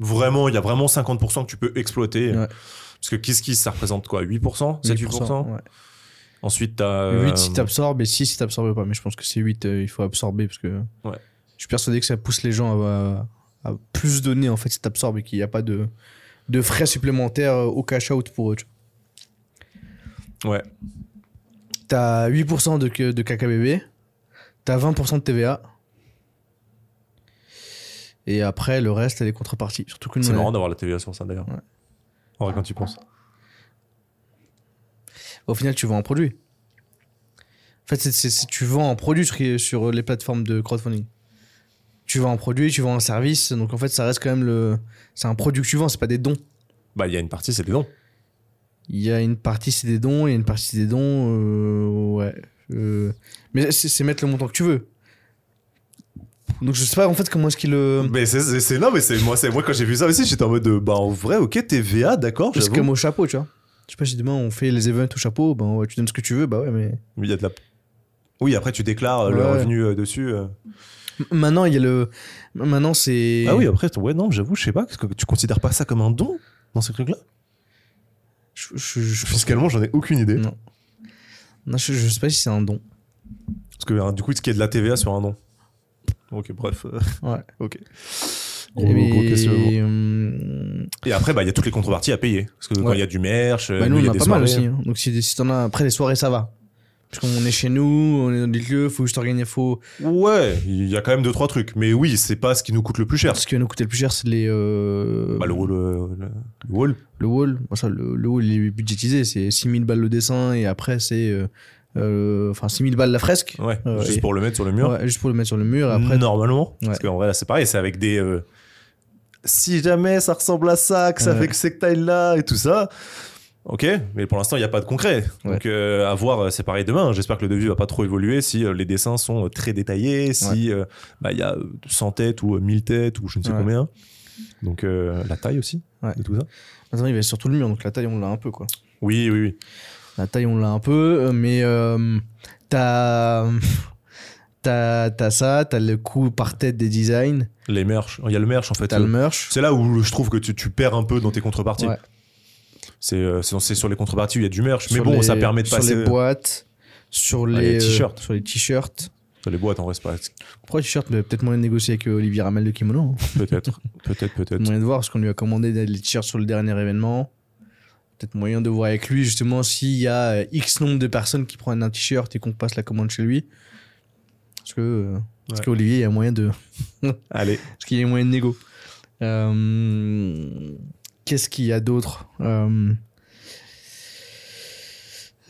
Vraiment, il y a vraiment 50% que tu peux exploiter. Ouais. Parce que Kiss Kiss, ça représente quoi? 8% 7 8%, ouais. Ensuite, t'as. 8 si euh, t'absorbes et 6 si t'absorbes pas. Mais je pense que c'est 8, euh, il faut absorber parce que Ouais. je suis persuadé que ça pousse les gens à, à plus donner en fait si t'absorbes et qu'il n'y a pas de, de frais supplémentaires euh, au cash out pour eux. tu vois. Ouais. T'as 8% de, de KKBB, t'as 20% de TVA. Et après, le reste, t'as les contreparties. Surtout que nous, C'est on a- marrant d'avoir la TVA sur ça d'ailleurs. Ouais. En vrai, quand tu y penses. au final, tu vends un produit. En fait, c'est- c'est- c'est- tu vends un produit sur, sur les plateformes de crowdfunding. Tu vends un produit, tu vends un service. Donc, en fait, ça reste quand même le. C'est un produit que tu vends, c'est pas des dons. Bah, il y a une partie, c'est des dons. Il y a une partie, c'est des dons, et une partie, c'est des dons. euh, ouais. Euh, mais c'est c'est mettre le montant que tu veux. Donc, je sais pas en fait comment est-ce qu'il le. Mais c'est- non, mais c'est moi, c'est moi quand j'ai vu ça aussi, j'étais en mode de, bah en vrai, ok, TVA, d'accord, C'est comme au chapeau, tu vois. Je sais pas si demain on fait les events au chapeau, ben ouais, tu donnes ce que tu veux, bah ouais, mais. Mais il y a de la. Oui, après tu déclares euh, le Ouais. revenu euh, dessus. euh. Maintenant, il y a le. Maintenant, c'est. Ah oui, après, ouais, non, j'avoue, je sais pas, est-ce que tu considères pas ça comme un don dans ces trucs-là? Je, je, je- Fiscalement, j'en ai aucune idée. Non. Non, je, je sais pas si c'est un don. Parce que hein, du coup, ce qui est de la TVA sur un don. Ok, bref. Ouais. ok. Gros, Et, gros hum, Et après, bah, il y a toutes les contreparties à payer. Parce que quand il y a du merch, euh, bah, nous, il y on a a des pas mal soirées. aussi. hein. Donc, si, si t'en as. Après, les soirées, ça va. Parce qu'on est chez nous, on est dans des lieux, faut juste organiser, faut. Ouais, il y a quand même deux, trois trucs. Mais oui, c'est pas ce qui nous coûte le plus cher. Ce qui va nous coûter le plus cher, c'est les. euh, Bah, le wall. euh, le, le wall. Le wall. Bon, ça, le, le wall, il est budgétisé. C'est 6000 balles le dessin et après, c'est. euh, Enfin, 6000 balles la fresque. Ouais, Euh, juste et- pour le mettre sur le mur. Ouais, juste pour le mettre sur le mur. Après, Normalement. Ouais. Parce qu'en vrai, là, c'est pareil, c'est avec des. euh, Si jamais ça ressemble à ça, que ça fait que cette taille-là et tout ça. Ok, mais pour l'instant, il n'y a pas de concret. Donc, euh, à voir, euh, c'est pareil demain. J'espère que le devis va pas trop évoluer si euh, les dessins sont euh, très détaillés, si euh, bah, il y a euh, 100 têtes ou euh, 1000 têtes ou je ne sais Ouais. combien. Donc, euh, la taille aussi de tout ça. maintenant, il va sur tout le mur. Donc, la taille, on l'a un peu, quoi. Oui, oui, oui. La taille, on l'a un peu, euh, mais euh, t'as t'as ça, t'as le coût par tête des designs, Les merch. Il y a le merch en fait. t'as le merch. C'est là où je trouve que tu, tu perds un peu dans tes contreparties. Ouais. C'est euh, c'est c'est sur les contreparties où il y a du merch. Mais sur bon, les- ça permet de sur passer. les boîtes, sur les, euh, t-shirts. sur les t-shirts. Sur les boîtes en reste pas. Pourquoi mais Peut-être moyen de négocier avec euh, Olivier Ramel de Kimono. hein. Peut-être, peut-être, peut-être. moyen de voir parce qu'on lui a commandé des- les t-shirts sur le dernier événement. Peut-être moyen de voir avec lui justement s'il y a euh, X nombre de personnes qui prennent un t-shirt et qu'on passe la commande chez lui. Parce que euh, parce qu'Olivier, il y a moyen de Allez. Parce qu'il y a moyen de négo. Euh, Qu'est-ce qu'il y a d'autre? Euh,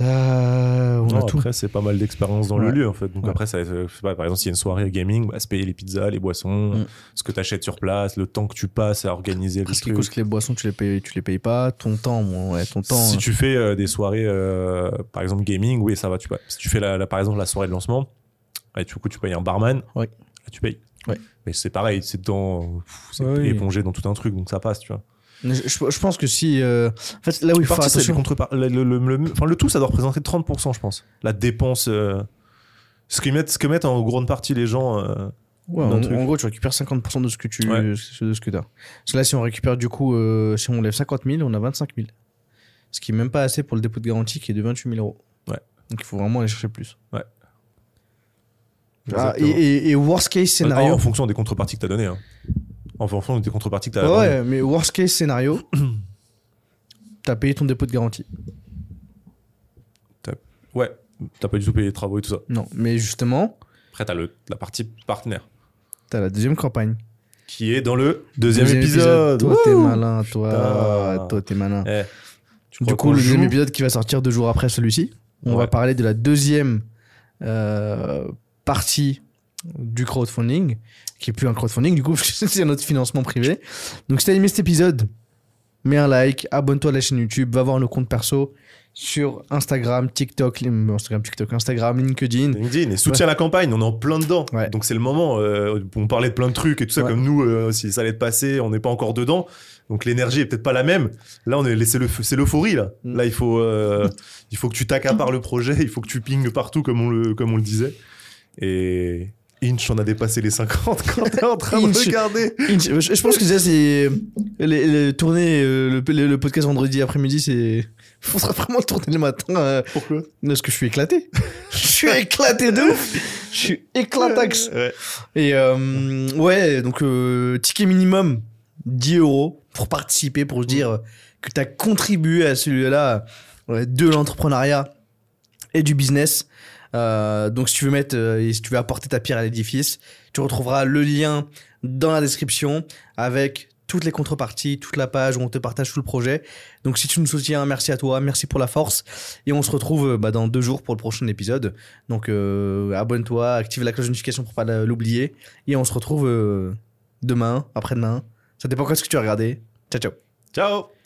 euh, On Non, a tout. après, c'est pas mal d'expérience dans le lieu en fait. Donc Ouais. après, ça, je sais pas, par exemple, s'il y a une soirée gaming, bah, se payer les pizzas, les boissons, Mm. ce que tu achètes sur place, le temps que tu passes à organiser le Parce truc. que les boissons, tu les payes, tu les payes pas. Ton temps, bon, ouais, ton temps. Si hein. tu fais euh, des soirées, euh, par exemple gaming, oui, ça va. Tu. Si tu fais la, la- par exemple la soirée de lancement, ouais, du coup, tu payes un barman. Là, tu payes. Mais c'est pareil, c'est dans, c'est épongé dans tout un truc, donc ça passe, tu vois. Je, pense que si. euh, En fait, là où il faut attention. le, contrepart- le, le- enfin, le tout, ça doit représenter 30%, je pense. La dépense. euh, ce, qu'ils mettent, ce que mettent en grande partie les gens. euh, Ouais, en, gros, tu récupères 50% de ce que tu Ouais. de ce que tu as. Parce que là, si on récupère du coup, euh, si on lève 50 000, on a 25 000. Ce qui est même pas assez pour le dépôt de garantie qui est de 28 000 euros. Ouais. Donc il faut vraiment aller chercher plus. Ouais. Ah, et, Exactement. et- et worst case scénario. En fonction des contreparties que t'as données. Hein. En fonction des contreparties que t'as Ouais, données. mais worst case scénario, t'as payé ton dépôt de garantie. Ouais. T'as pas du tout payé les travaux et tout ça. Non, mais justement, Après, t'as le, la partie partenaire. t'as la deuxième campagne. Qui est dans le deuxième, épisode. Toi, t'es malin, toi. Putain. Toi, t'es malin. Eh, tu Du coup, le deuxième épisode qui va sortir deux jours après celui-ci, on va Ouais. parler de la deuxième euh, partie du crowdfunding, qui est plus un crowdfunding, du coup, c'est notre financement privé. Donc, si t'as aimé cet épisode, mets un like, abonne-toi à la chaîne YouTube, va voir nos comptes perso sur Instagram, TikTok, Instagram, TikTok, Instagram, LinkedIn. LinkedIn et soutien la campagne, on est en plein dedans. Ouais. Donc c'est le moment. euh, on parlait de plein de trucs et tout ça, Ouais. comme nous, euh, si ça allait te passer, on n'est pas encore dedans. Donc l'énergie est peut-être pas la même. Là, on est le, c'est l'euphorie là. Mm. Là, il faut, euh, il faut que tu t'accapares le projet, il faut que tu pingues partout comme on le, comme on le disait. Et Inch, on a dépassé les 50 quand t'es en train de Inch. regarder. Je, je pense que déjà, c'est. Les, les tourner euh, le, le- le podcast vendredi après-midi, c'est. Faudra vraiment le tourner le matin. euh, Pourquoi? Parce que je suis éclaté. je suis éclaté de ouf. Je suis éclatax. Ouais. Et euh, ouais, donc euh, ticket minimum 10 euros pour participer, pour se dire que tu as contribué à celui-là de l'entrepreneuriat et du business. Euh, donc si tu veux mettre euh, si tu veux apporter ta pierre à l'édifice, tu retrouveras le lien dans la description avec toutes les contreparties, toute la page où on te partage tout le projet. Donc si tu nous soutiens, merci à toi, merci pour la force. Et on se retrouve euh, bah, dans deux jours pour le prochain épisode. Donc abonne-toi, active la cloche de notification pour pas l'oublier. Et on se retrouve demain, après-demain. Ça dépend quand est-ce que tu as regardé. Ciao ciao. Ciao